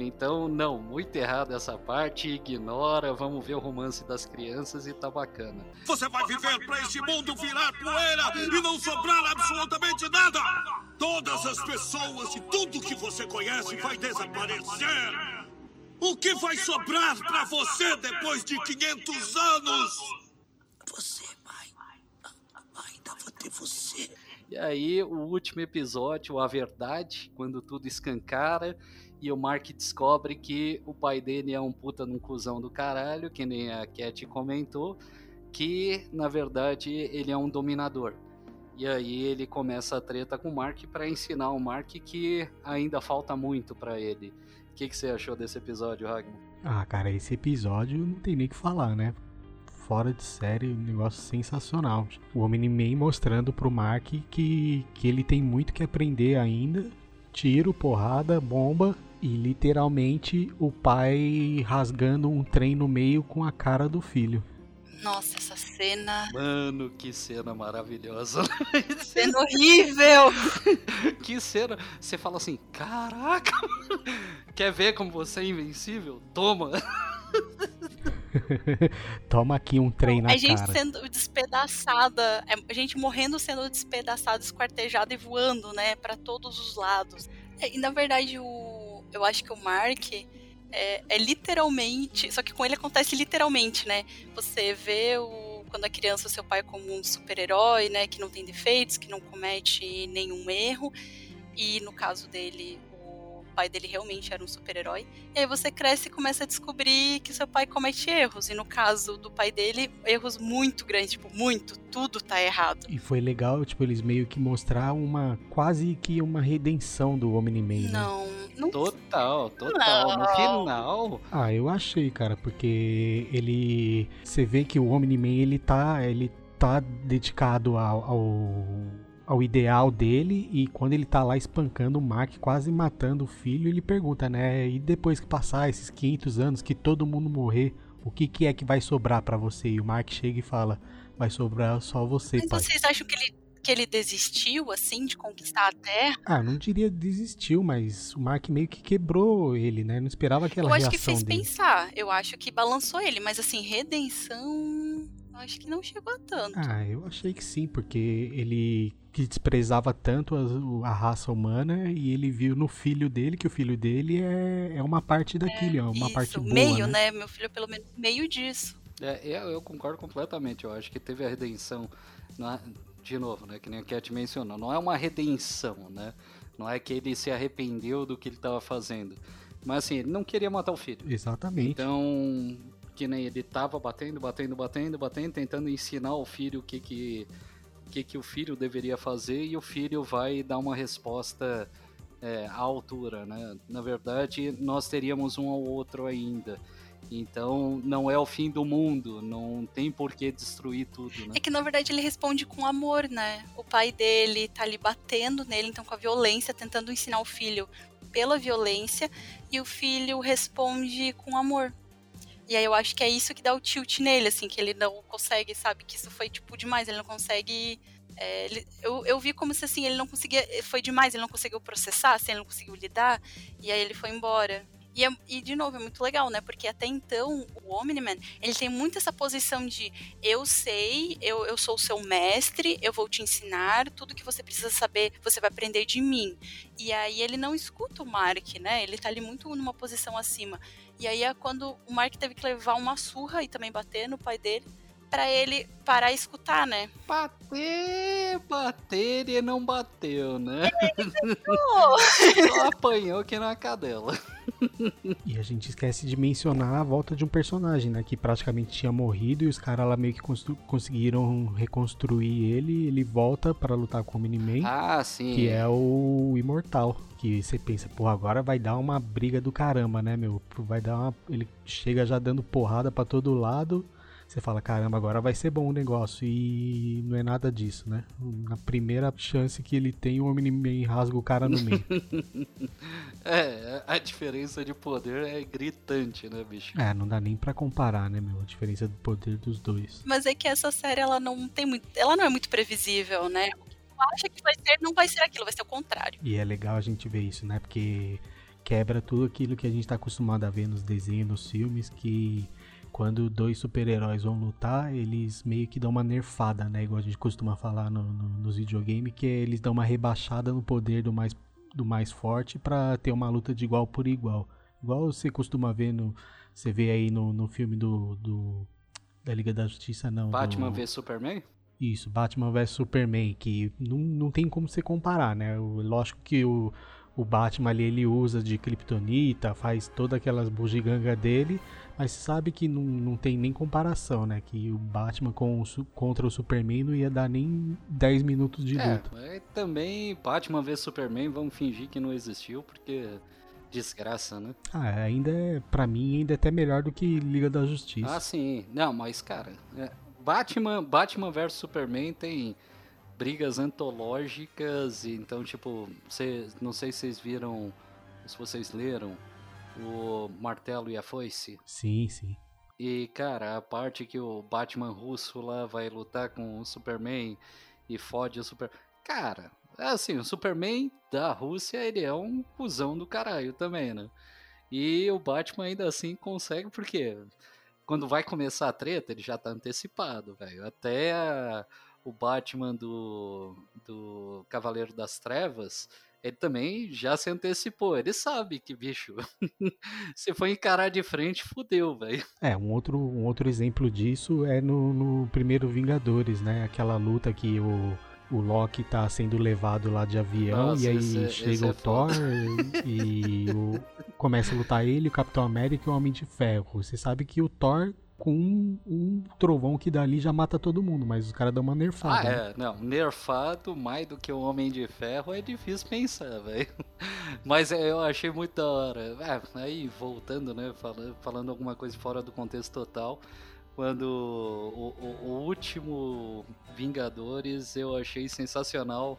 Speaker 1: Então, não, muito errado essa parte, ignora, vamos ver o romance das crianças e tá bacana.
Speaker 4: Você vai viver pra esse mundo virar poeira e não sobrar absolutamente nada! Todas as pessoas e tudo que você conhece vai desaparecer! O que vai sobrar pra você depois de 500 anos? Você vai. Ainda vou ter você.
Speaker 1: E aí, o último episódio, a verdade, quando tudo escancara e o Mark descobre que o pai dele é um puta num cuzão do caralho, que nem a Cat comentou, que na verdade ele é um dominador. E aí ele começa a treta com o Mark para ensinar o Mark que ainda falta muito para ele. Que, que você achou desse episódio, Ragnar?
Speaker 2: Ah, cara, esse episódio não tem nem o que falar, né? Fora de série, um negócio sensacional. O Omni-Man mostrando pro Mark que, que ele tem muito que aprender ainda. Tiro, porrada, bomba e literalmente o pai rasgando um trem no meio com a cara do filho.
Speaker 3: Nossa, essa cena.
Speaker 1: Mano, que cena maravilhosa.
Speaker 3: Cena horrível!
Speaker 1: que cena. Você fala assim, caraca, quer ver como você é invencível? Toma.
Speaker 2: Toma aqui um trem na
Speaker 3: a gente
Speaker 2: cara.
Speaker 3: sendo despedaçada, é, a gente morrendo sendo despedaçada, esquartejada e voando, né, pra todos os lados. É, e na verdade, o, eu acho que o Mark é, é literalmente, só que com ele acontece literalmente, né? Você vê o, quando a criança seu pai como um super-herói, né, que não tem defeitos, que não comete nenhum erro, e no caso dele, pai dele realmente era um super-herói. E aí você cresce e começa a descobrir que seu pai comete erros. E no caso do pai dele, erros muito grandes, tipo, muito, tudo tá errado.
Speaker 2: E foi legal, tipo, eles meio que mostrar uma quase que uma redenção do Omni-Man, né?
Speaker 3: Não, não
Speaker 1: Total, total. No
Speaker 3: Não.
Speaker 1: final,
Speaker 2: Ah, eu achei, cara, porque ele. Você vê que o Omni-Man ele tá, ele tá dedicado ao, ao, ao ideal dele e quando ele tá lá espancando o Mark, quase matando o filho, ele pergunta, né? E depois que passar esses 500 anos, que todo mundo morrer, o que, que é que vai sobrar pra você? E o Mark chega e fala: Vai sobrar só você,
Speaker 3: Mas
Speaker 2: pai.
Speaker 3: vocês acham que ele, que ele desistiu, assim, de conquistar a Terra?
Speaker 2: Ah, não diria desistiu, mas o Mark meio que quebrou ele, né? Não esperava aquela
Speaker 3: Eu acho
Speaker 2: reação
Speaker 3: que fez
Speaker 2: dele.
Speaker 3: pensar. Eu acho que balançou ele, mas assim, redenção. Acho que não chegou a tanto.
Speaker 2: Ah, eu achei que sim, porque ele que desprezava tanto a, a raça humana e ele viu no filho dele que o filho dele é, é uma parte daquilo, é, uma
Speaker 3: Isso,
Speaker 2: parte boa,
Speaker 3: meio,
Speaker 2: né?
Speaker 3: né? Meu filho, pelo menos, meio disso.
Speaker 1: É, eu, eu concordo completamente. Eu acho que teve a redenção. é- de novo, né? Que nem a Cat mencionou. Não é uma redenção, né? Não é que ele se arrependeu do que ele estava fazendo. Mas assim, ele não queria matar o filho.
Speaker 2: Exatamente.
Speaker 1: Então, que nem ele tava batendo, batendo, batendo, batendo, tentando ensinar ao filho o que que, o que, que o filho deveria fazer e o filho vai dar uma resposta é, à altura, né? Na verdade, nós teríamos um ao outro ainda. Então, não é o fim do mundo, não tem por que destruir tudo, né?
Speaker 3: É que na verdade ele responde com amor, né? O pai dele tá ali batendo nele, então com a violência, tentando ensinar o filho pela violência, e o filho responde com amor. E aí eu acho que é isso que dá o tilt nele, assim, que ele não consegue, sabe, que isso foi tipo demais, ele não consegue. é, ele- eu, eu vi como se assim, ele não conseguia. Foi demais, ele não conseguiu processar, assim, ele não conseguiu lidar, e aí ele foi embora. E, é- e, de novo, é muito legal, né? Porque até então, o Omni-Man, ele tem muito essa posição de eu sei, eu, eu sou o seu mestre, eu vou te ensinar, tudo que você precisa saber, você vai aprender de mim. E aí ele não escuta o Mark, né? Ele tá ali muito numa posição acima. E aí é quando o Mark teve que levar uma surra e também bater no pai dele, pra ele parar e escutar, né?
Speaker 1: Bater, bater e não bateu, né? Só apanhou que na cadela.
Speaker 2: E a gente esquece de mencionar a volta de um personagem, né? Que praticamente tinha morrido e os caras lá meio que conseguiram reconstruir ele. Ele volta para lutar com o Miniman,
Speaker 1: Ah, sim.
Speaker 2: que é o Imortal. Que você pensa, pô, agora vai dar uma briga do caramba, né, meu? Vai dar uma. Ele chega já dando porrada pra todo lado. Você fala, caramba, agora vai ser bom o negócio. E não é nada disso, né? Na primeira chance que ele tem, o Omni-Man rasga o cara no meio.
Speaker 1: É, a diferença de poder é gritante, né, bicho?
Speaker 2: é, não dá nem pra comparar, né, meu? A diferença do poder dos dois.
Speaker 3: mas é que essa série ela não tem muito, ela não é muito previsível, né? O que tu acha que vai ser, não vai ser aquilo, vai ser o contrário.
Speaker 2: E é legal a gente ver isso, né? Porque quebra tudo aquilo que a gente tá acostumado a ver nos desenhos, nos filmes, que quando dois super-heróis vão lutar, eles meio que dão uma nerfada, né? Igual a gente costuma falar no, no- nos videogames, que é eles dão uma rebaixada no poder do mais, do mais forte pra ter uma luta de igual por igual. Igual você costuma ver no. Você vê aí no, no filme do, do. Da Liga da Justiça, não.
Speaker 1: Batman
Speaker 2: do,
Speaker 1: vs Superman?
Speaker 2: isso, Batman vs Superman, que não, não tem como você comparar, né? O- lógico que o, o Batman ali ele usa de Kryptonita, faz todas aquelas bugiganga dele, mas sabe que não, não tem nem comparação, né? Que o Batman com o contra o Superman não ia dar nem 10 minutos de
Speaker 1: É,
Speaker 2: luta.
Speaker 1: mas também Batman vs Superman, vamos fingir que não existiu, porque desgraça, né?
Speaker 2: Ah, ainda é, pra mim, ainda é até melhor do que Liga da Justiça.
Speaker 1: Ah, sim. Não, mas, cara, é, Batman, Batman vs Superman tem brigas antológicas, então, tipo, cê, não sei se vocês viram, se vocês leram, o Martelo e a Foice.
Speaker 2: Sim, sim.
Speaker 1: E, cara, a parte que o Batman russo lá vai lutar com o Superman e fode o Super... Cara, assim, o Superman da Rússia, ele é um cuzão do caralho também, né? E o Batman ainda assim consegue, porque quando vai começar a treta, ele já tá antecipado, velho. Até a- o Batman do, do Cavaleiro das Trevas, ele também já se antecipou. Ele sabe que, bicho, se for encarar de frente, fudeu, velho.
Speaker 2: É, um outro, um outro exemplo disso é no, no primeiro Vingadores, né? Aquela luta que o, o Loki tá sendo levado lá de avião
Speaker 1: Nossa,
Speaker 2: e aí
Speaker 1: é-
Speaker 2: chega
Speaker 1: é
Speaker 2: o Thor e, e o- começa a lutar ele, o Capitão América e o Homem de Ferro. Você sabe que o Thor com um, um trovão que dali já mata todo mundo, mas os caras dão uma
Speaker 1: Ah,
Speaker 2: nerfada. né?
Speaker 1: é, não, nerfado mais do que o Homem de Ferro é difícil pensar, velho. Mas é, eu achei muito da hora. É, aí, voltando, né, falando, falando alguma coisa fora do contexto total, quando o, o- o último Vingadores eu achei sensacional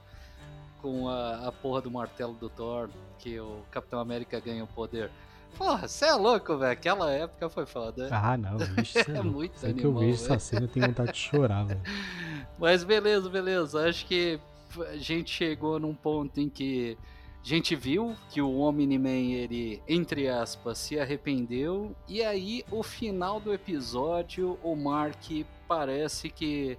Speaker 1: com a, a porra do martelo do Thor, que o Capitão América ganha o poder. Porra, você é louco, velho. Aquela época foi foda.
Speaker 2: Ah, não, cê é
Speaker 1: É muito
Speaker 2: Sempre que eu
Speaker 1: animal,
Speaker 2: vejo essa cena eu tenho vontade de chorar, velho.
Speaker 1: Mas beleza, beleza. Acho que a gente chegou num ponto em que a gente viu que o Omni-Man, ele, entre aspas, se arrependeu. E aí, o final do episódio, o Mark parece que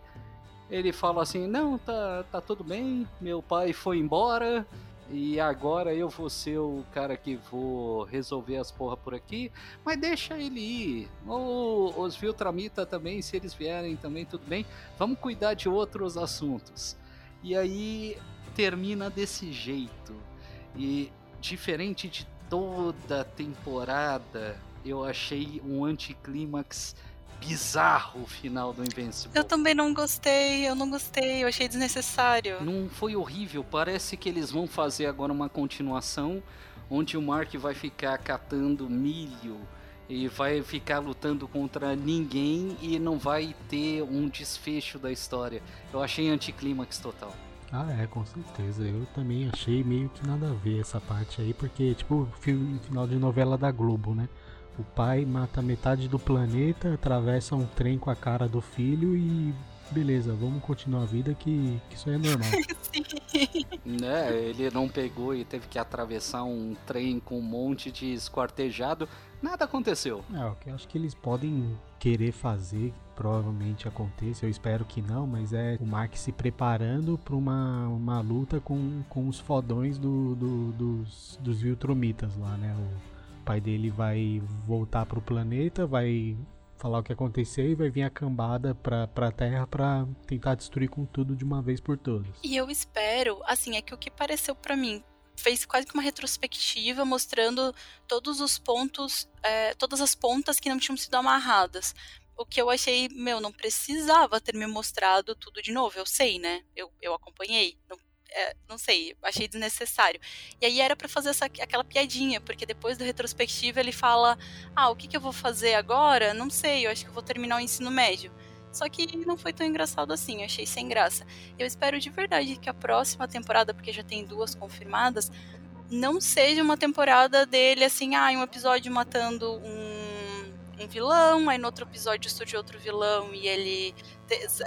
Speaker 1: ele fala assim: Não, tá, tá tudo bem, meu pai foi embora. E agora eu vou ser o cara que vou resolver as porra por aqui. Mas deixa ele ir. Ou os Viltramita também, se eles vierem também, tudo bem. Vamos cuidar de outros assuntos. E aí termina desse jeito. E diferente de toda a temporada, eu achei um anticlímax bizarro o final do Invincible.
Speaker 3: Eu também não gostei, eu não gostei, eu achei desnecessário.
Speaker 1: Não foi horrível, parece que eles vão fazer agora uma continuação onde o Mark vai ficar catando milho e vai ficar lutando contra ninguém e não vai ter um desfecho da história. Eu achei anticlímax total.
Speaker 2: Ah, é, com certeza. Eu também achei meio que nada a ver essa parte aí, porque, tipo, final de novela da Globo, né? O pai mata metade do planeta, atravessa um trem com a cara do filho e beleza, vamos continuar a vida que, que isso aí é normal.
Speaker 1: né, ele não pegou e teve que atravessar um trem com um monte de esquartejado, nada aconteceu.
Speaker 2: É, o que eu acho que eles podem querer fazer, provavelmente aconteça, eu espero que não, mas é o Mark se preparando para uma, uma luta com, com os fodões do, do dos, dos Viltromitas lá, né? O, pai dele vai voltar pro planeta, vai falar o que aconteceu e vai vir a cambada pra, pra Terra pra tentar destruir com tudo de uma vez por todas.
Speaker 3: E eu espero, assim, é que o que pareceu para mim fez quase que uma retrospectiva mostrando todos os pontos, é, todas as pontas que não tinham sido amarradas. O que eu achei, meu, não precisava ter me mostrado tudo de novo. Eu sei, né? Eu, eu acompanhei. Não é, não sei, achei desnecessário. E aí era para fazer essa, aquela piadinha, porque depois do retrospectivo ele fala: Ah, o que, que eu vou fazer agora? Não sei, eu acho que eu vou terminar o ensino médio. Só que não foi tão engraçado assim, eu achei sem graça. Eu espero de verdade que a próxima temporada, porque já tem duas confirmadas, não seja uma temporada dele assim, ah, um episódio matando um um vilão, aí no outro episódio surge outro vilão e ele,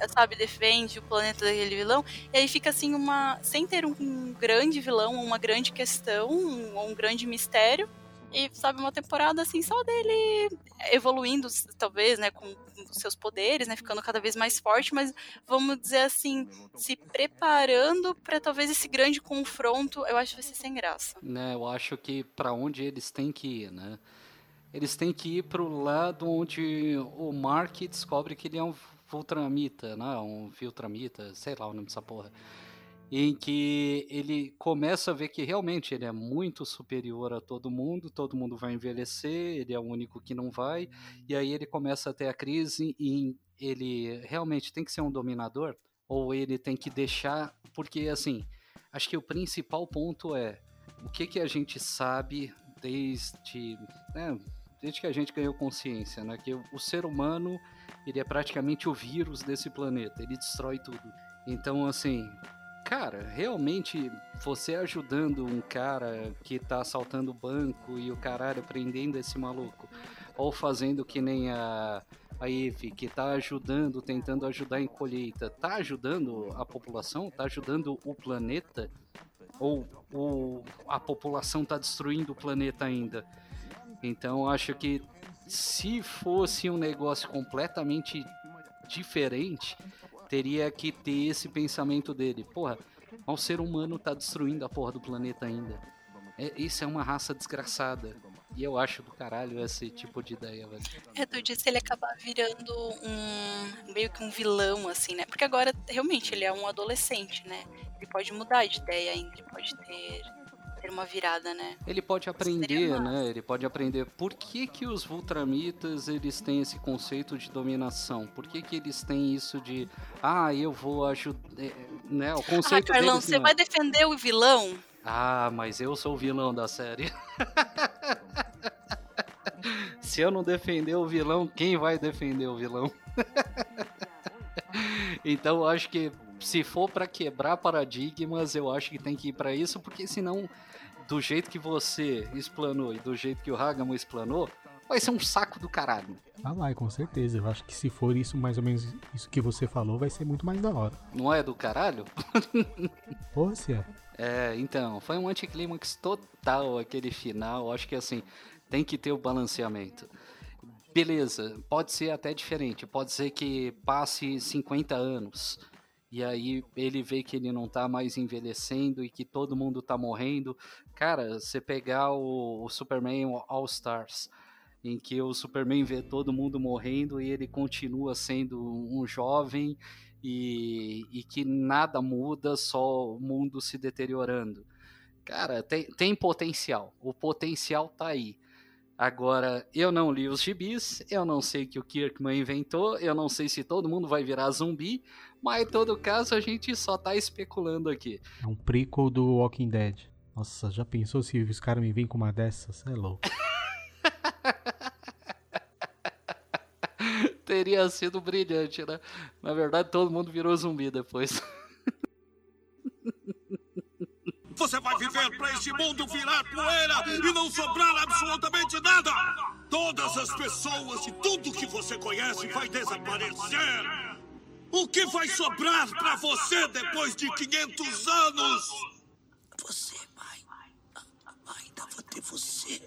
Speaker 3: sabe, defende o planeta daquele vilão. E aí fica assim uma. sem ter um grande vilão, uma grande questão, um, um grande mistério. E, sabe, uma temporada assim só dele evoluindo, talvez, né, com seus poderes, né, ficando cada vez mais forte, mas vamos dizer assim, se preparando para talvez esse grande confronto, eu acho que vai ser sem graça.
Speaker 1: Né, eu acho que para onde eles têm que ir, né? Eles têm que ir para o lado onde o Mark descobre que ele é um Vultramita, né? um Filtramita, sei lá o nome dessa porra. Em que ele começa a ver que realmente ele é muito superior a todo mundo, todo mundo vai envelhecer, ele é o único que não vai, e aí ele começa a ter a crise em ele realmente tem que ser um dominador, ou ele tem que deixar, porque assim, acho que o principal ponto é o que, que a gente sabe desde. Né, desde que a gente ganhou consciência, né? Que o ser humano, ele é praticamente o vírus desse planeta, ele destrói tudo. Então, assim, cara, realmente você ajudando um cara que tá assaltando o banco e o caralho prendendo esse maluco, ou fazendo que nem a a Eve, que tá ajudando, tentando ajudar em colheita, tá ajudando a população, tá ajudando o planeta, ou, ou a população tá destruindo o planeta ainda. Então acho que se fosse um negócio completamente diferente, teria que ter esse pensamento dele. Porra, o ser humano tá destruindo a porra do planeta ainda. É, isso é uma raça desgraçada. E eu acho do caralho esse tipo de ideia, velho.
Speaker 3: É, tu disse ele acabar virando um. meio que um vilão, assim, né? Porque agora, realmente, ele é um adolescente, né? Ele pode mudar de ideia ainda, ele pode ter ter uma virada, né?
Speaker 1: Ele pode aprender, né? Ele pode aprender por que que os Vultramitas eles têm esse conceito de dominação. Por que que eles têm isso de, ah, eu vou ajudar, é, né? O conceito
Speaker 3: ah, Carlão, você vai defender o vilão?
Speaker 1: Ah, mas eu sou o vilão da série. Se eu não defender o vilão, quem vai defender o vilão? então eu acho que se for para quebrar paradigmas, eu acho que tem que ir para isso, porque senão do jeito que você explanou e do jeito que o Hagamo explanou, vai ser um saco do caralho.
Speaker 2: Ah, vai, com certeza. Eu acho que se for isso, mais ou menos isso que você falou, vai ser muito mais da hora.
Speaker 1: Não é do caralho?
Speaker 2: Porra, se é.
Speaker 1: É, então, foi um anticlímax total aquele final. Acho que assim, tem que ter o balanceamento. Beleza, pode ser até diferente. Pode ser que passe 50 anos. E aí ele vê que ele não tá mais envelhecendo e que todo mundo tá morrendo. Cara, você pegar o, o Superman All Stars, em que o Superman vê todo mundo morrendo e ele continua sendo um jovem e, e que nada muda, só o mundo se deteriorando. Cara, tem, tem potencial. O potencial tá aí. Agora, eu não li os gibis, eu não sei o que o Kirkman inventou, eu não sei se todo mundo vai virar zumbi, mas em todo caso a gente só tá especulando aqui.
Speaker 2: É um prequel do Walking Dead. Nossa, já pensou se os caras me vêm com uma dessas? É louco.
Speaker 1: Teria sido brilhante, né? Na verdade, todo mundo virou zumbi depois.
Speaker 4: Você vai viver para este mundo virar poeira e não sobrar absolutamente nada! Todas as pessoas e tudo que você conhece vai desaparecer! O que vai sobrar para você depois de 500 anos? Você vai. Ainda vou ter você.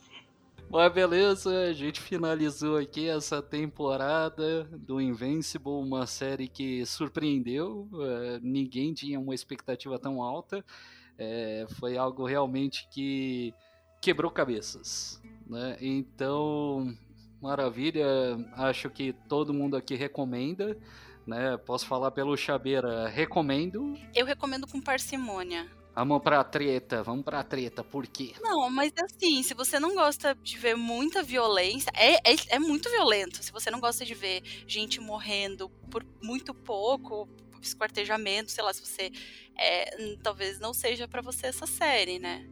Speaker 1: Mas beleza, a gente finalizou aqui essa temporada do Invincible, uma série que surpreendeu, uh, ninguém tinha uma expectativa tão alta, é, foi algo realmente que quebrou cabeças, né? Então, maravilha, acho que todo mundo aqui recomenda, né? Posso falar pelo Chabeira, recomendo.
Speaker 3: Eu recomendo com parcimônia.
Speaker 1: Vamos pra treta, vamos pra treta, por quê?
Speaker 3: Não, mas assim, se você não gosta de ver muita violência, é, é, é, muito violento. Se você não gosta de ver gente morrendo por muito pouco, esquartejamento, sei lá, se você. É, talvez não seja para você essa série, né?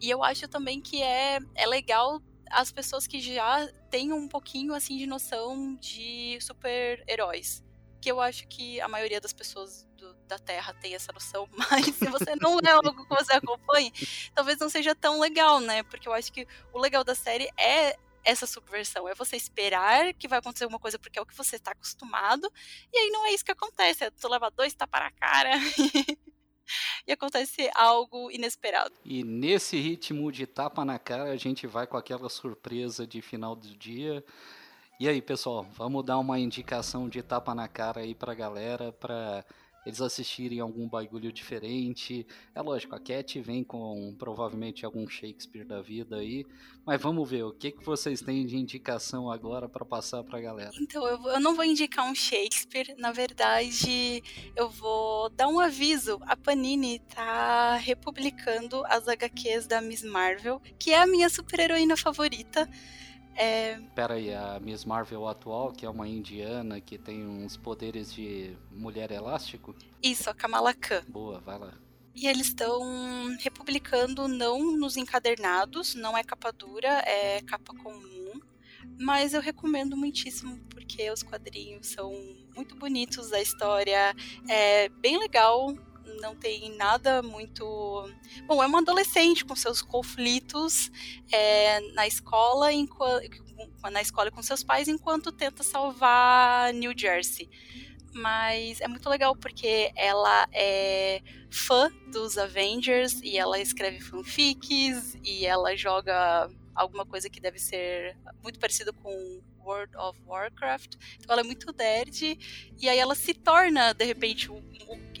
Speaker 3: E eu acho também que é, é legal as pessoas que já têm um pouquinho assim de noção de super-heróis. Que eu acho que a maioria das pessoas do, da Terra tem essa noção, mas se você não é algo que você acompanhe, talvez não seja tão legal, né? Porque eu acho que o legal da série é essa subversão, é você esperar que vai acontecer alguma coisa porque é o que você está acostumado, e aí não é isso que acontece, é tu leva dois tapas na cara e acontece algo inesperado.
Speaker 1: E nesse ritmo de tapa na cara, a gente vai com aquela surpresa de final do dia. E aí, pessoal, vamos dar uma indicação de tapa na cara aí pra galera, pra eles assistirem algum bagulho diferente. É lógico, a Cat vem com provavelmente algum Shakespeare da vida aí, mas vamos ver o que, que vocês têm de indicação agora para passar para a galera.
Speaker 3: Então, eu, eu não vou indicar um Shakespeare, na verdade, eu vou dar um aviso. A Panini tá republicando as HQs da Miss Marvel, que é a minha super-heroína favorita. É...
Speaker 1: Pera aí, a Miss Marvel atual, que é uma indiana que tem uns poderes de mulher elástico?
Speaker 3: Isso, a Kamala Khan.
Speaker 1: Boa, vai lá.
Speaker 3: E eles estão republicando não nos encadernados, não é capa dura, é capa comum. Mas eu recomendo muitíssimo porque os quadrinhos são muito bonitos, a história é bem legal, não tem nada muito. Bom, é uma adolescente com seus conflitos é, na escola, na escola com seus pais, enquanto tenta salvar New Jersey. Mas é muito legal porque ela é fã dos Avengers e ela escreve fanfics e ela joga alguma coisa que deve ser muito parecido com World of Warcraft. Então ela é muito nerd e aí ela se torna, de repente,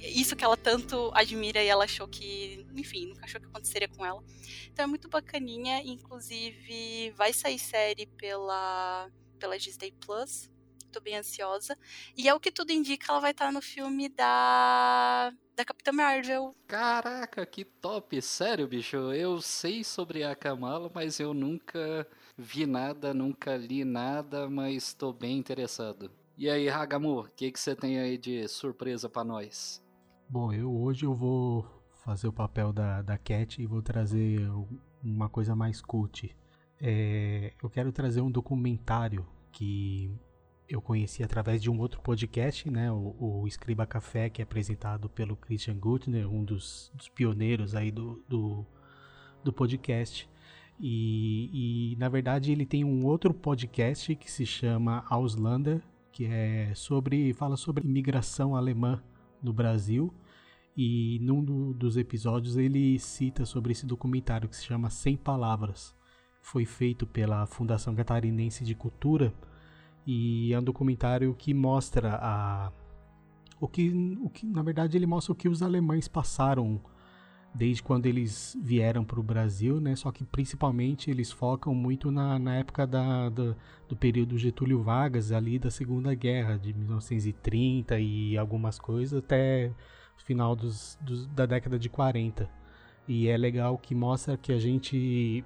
Speaker 3: isso que ela tanto admira e ela achou que, enfim, nunca achou que aconteceria com ela. Então é muito bacaninha, inclusive vai sair série pela, pela Disney Plus. Tô bem ansiosa. E é o que tudo indica, ela vai estar no filme da da Capitã Marvel.
Speaker 1: Caraca, que top! Sério, bicho, eu sei sobre a Kamala, mas eu nunca vi nada, nunca li nada, mas estou bem interessado. E aí, Hagamu, o que, que você tem aí de surpresa para nós?
Speaker 2: Bom, eu hoje eu vou fazer o papel da, da Cat e vou trazer uma coisa mais cult. É, eu quero trazer um documentário que eu conheci através de um outro podcast, né, o, o Escriba Café, que é apresentado pelo Christian Gutner, um dos, dos pioneiros aí do, do, do, podcast. E, e, na verdade ele tem um outro podcast que se chama Auslander, que é sobre fala sobre imigração alemã no Brasil. E num do, dos episódios ele cita sobre esse documentário que se chama Sem Palavras. Foi feito pela Fundação Catarinense de Cultura e é um documentário que mostra a o que, o que na verdade ele mostra o que os alemães passaram desde quando eles vieram para o Brasil, né? Só que principalmente eles focam muito na, na época da, da, do período Getúlio Vargas, ali da Segunda Guerra, de 1930 e algumas coisas, até o final dos, dos, da década de 40. E é legal que mostra que a gente,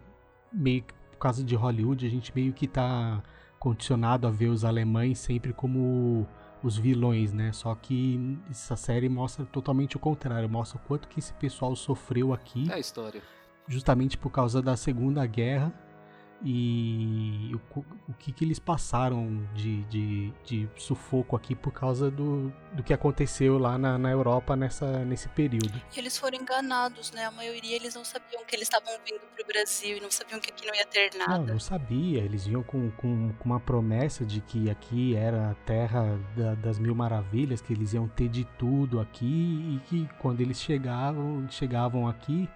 Speaker 2: meio por causa de Hollywood, a gente meio que está condicionado a ver os alemães sempre como os vilões, né? Só que essa série mostra totalmente o contrário, mostra o quanto que esse pessoal sofreu aqui.
Speaker 1: É a história.
Speaker 2: Justamente por causa da Segunda Guerra e o, o que, que eles passaram de, de, de, sufoco aqui por causa do, do que aconteceu lá na, na Europa nessa, nesse período.
Speaker 3: E eles foram enganados, né? A maioria eles não sabiam que eles estavam vindo para o Brasil e não sabiam que aqui não ia ter nada.
Speaker 2: Não, não sabia. Eles vinham com, com, com uma promessa de que aqui era a terra da, das mil maravilhas, que eles iam ter de tudo aqui e que quando eles chegavam, chegavam aqui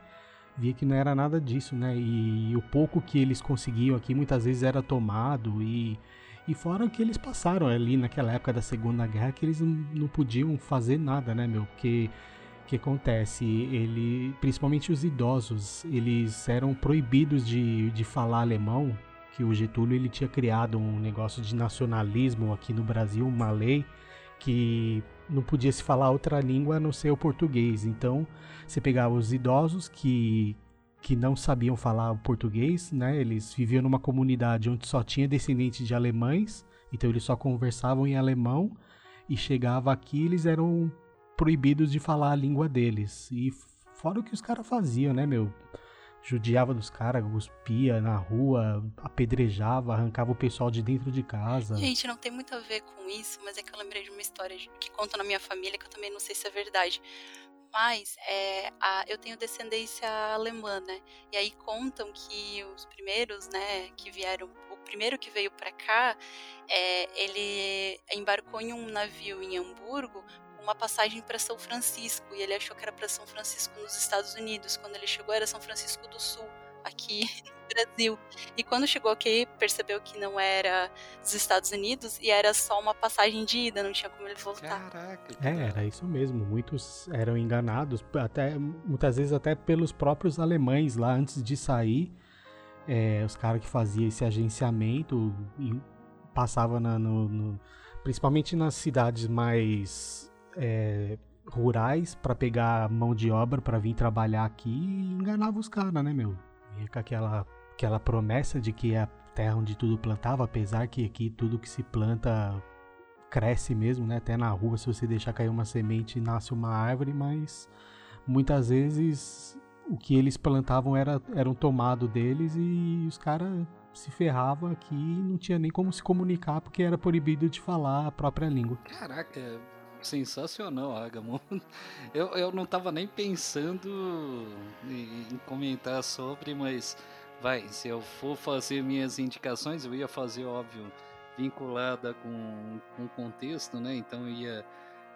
Speaker 2: via que não era nada disso, né? E, e o pouco que eles conseguiam aqui muitas vezes era tomado e e fora o que eles passaram ali naquela época da Segunda Guerra que eles não, podiam fazer nada, né, meu? O que acontece? Ele, principalmente os idosos, eles eram proibidos de, de falar alemão, que o Getúlio ele tinha criado um negócio de nacionalismo aqui no Brasil, uma lei que não podia se falar outra língua a não ser o português. Então, você pegava os idosos que, que não sabiam falar o português, né? Eles viviam numa comunidade onde só tinha descendentes de alemães, então eles só conversavam em alemão e chegava aqui eles eram proibidos de falar a língua deles. E fora o que os caras faziam, né, meu? Judiava dos caras, cuspia na rua, apedrejava, arrancava o pessoal de dentro de casa.
Speaker 3: Gente, não tem muito a ver com isso, mas é que eu lembrei de uma história que conta na minha família, que eu também não sei se é verdade. Mas é, a, eu tenho descendência alemã, né? E aí contam que os primeiros, né, que vieram, o primeiro que veio para cá, é, ele embarcou em um navio em Hamburgo uma passagem para São Francisco e ele achou que era para São Francisco nos Estados Unidos. Quando ele chegou era São Francisco do Sul, aqui no Brasil. E quando chegou aqui, percebeu que não era dos Estados Unidos e era só uma passagem de ida, não tinha como ele voltar.
Speaker 2: Caraca. É, era isso mesmo. Muitos eram enganados, até muitas vezes até pelos próprios alemães lá antes de sair. É, os caras que faziam esse agenciamento passavam na, no, no, principalmente nas cidades mais é, rurais para pegar mão de obra para vir trabalhar aqui e enganava os caras, né, meu? Vinha com aquela, aquela promessa de que é a terra onde tudo plantava, apesar que aqui tudo que se planta cresce mesmo, né? Até na rua, se você deixar cair uma semente, nasce uma árvore, mas muitas vezes o que eles plantavam era, era um tomado deles e os caras se ferravam aqui e não tinha nem como se comunicar porque era proibido de falar a própria língua.
Speaker 1: Caraca, sensacional, Agamon. Eu, eu não tava nem pensando em comentar sobre, mas vai, se eu for fazer minhas indicações, eu ia fazer, óbvio, vinculada com, o contexto, né? Então ia,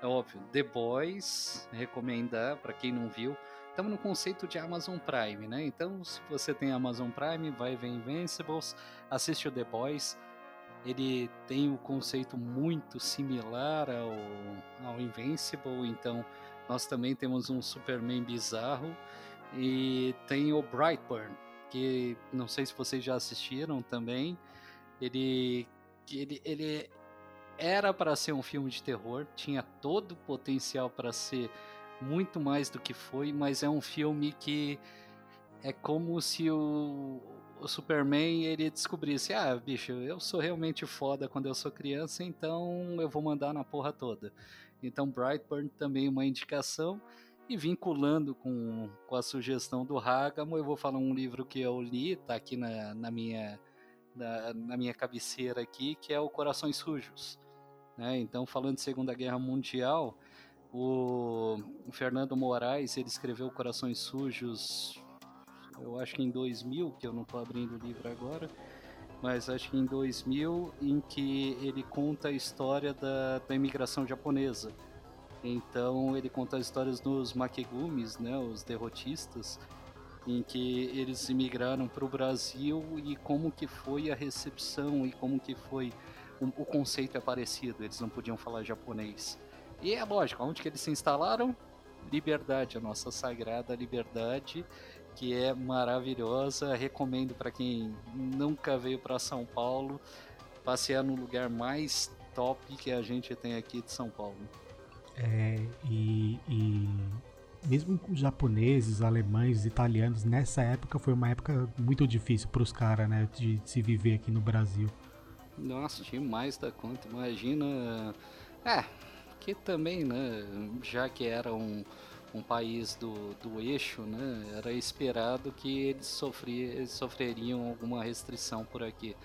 Speaker 1: é óbvio, The Boys, recomendar para quem não viu. Estamos no conceito de Amazon Prime, né? Então, se você tem Amazon Prime, vai ver Invincibles, assiste o The Boys ele tem um conceito muito similar ao, ao Invincible, então nós também temos um Superman bizarro e tem o Brightburn, que não sei se vocês já assistiram também. Ele, ele, ele era para ser um filme de terror, tinha todo o potencial para ser muito mais do que foi, mas é um filme que é como se o, o Superman ele descobrisse, ah, bicho, eu sou realmente foda quando eu sou criança, então eu vou mandar na porra toda. Então Brightburn também uma indicação. E vinculando com, com a sugestão do Hagamo, eu vou falar um livro que eu li, tá aqui na, na minha, na, na minha cabeceira aqui, que é o Corações Sujos. Né? Então, falando de Segunda Guerra Mundial, o Fernando Moraes ele escreveu Corações Sujos eu acho que em 2000, que eu não estou abrindo o livro agora, mas acho que em 2000, em que ele conta a história da, da imigração japonesa. Então ele conta as histórias dos makegumis, né, os derrotistas, em que eles imigraram para o Brasil e como que foi a recepção e como que foi o, o, conceito é parecido, eles não podiam falar japonês. E é lógico, onde que eles se instalaram? Liberdade, a nossa sagrada liberdade, que é maravilhosa. Recomendo para quem nunca veio para São Paulo passear no lugar mais top que a gente tem aqui de São Paulo.
Speaker 2: É, e, e mesmo com os japoneses, alemães, italianos, nessa época foi uma época muito difícil para os caras, né, de, de, se viver aqui no Brasil.
Speaker 1: Nossa, demais da conta. Imagina. É, que também, né, já que era um, um país do, do eixo, né, era esperado que eles, sofri, eles sofreriam alguma restrição por aqui.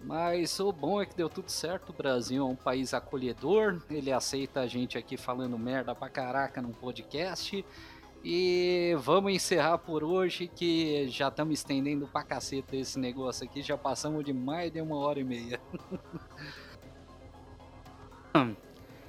Speaker 1: Mas o bom é que deu tudo certo. O Brasil é um país acolhedor. Ele aceita a gente aqui falando merda pra caraca num podcast. E vamos encerrar por hoje, que já estamos estendendo pra caceta esse negócio aqui. Já passamos de mais de uma hora e meia.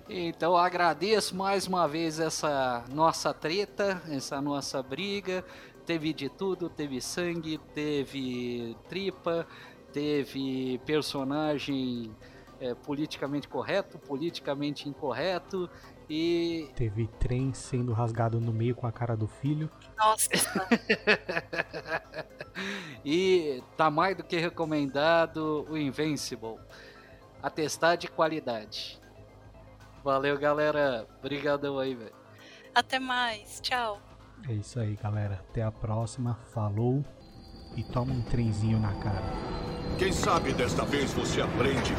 Speaker 1: então agradeço mais uma vez essa nossa treta, essa nossa briga. Teve de tudo, teve sangue, teve tripa, teve personagem é, politicamente correto, politicamente incorreto e.
Speaker 2: Teve trem sendo rasgado no meio com a cara do filho.
Speaker 3: Nossa!
Speaker 1: e tá mais do que recomendado o Invincible. Atestar de qualidade. Valeu, galera. Obrigadão aí, velho.
Speaker 3: Até mais. Tchau.
Speaker 2: É isso aí, galera. Até a próxima. Falou e toma um trenzinho na cara.
Speaker 4: Quem sabe desta vez você aprende.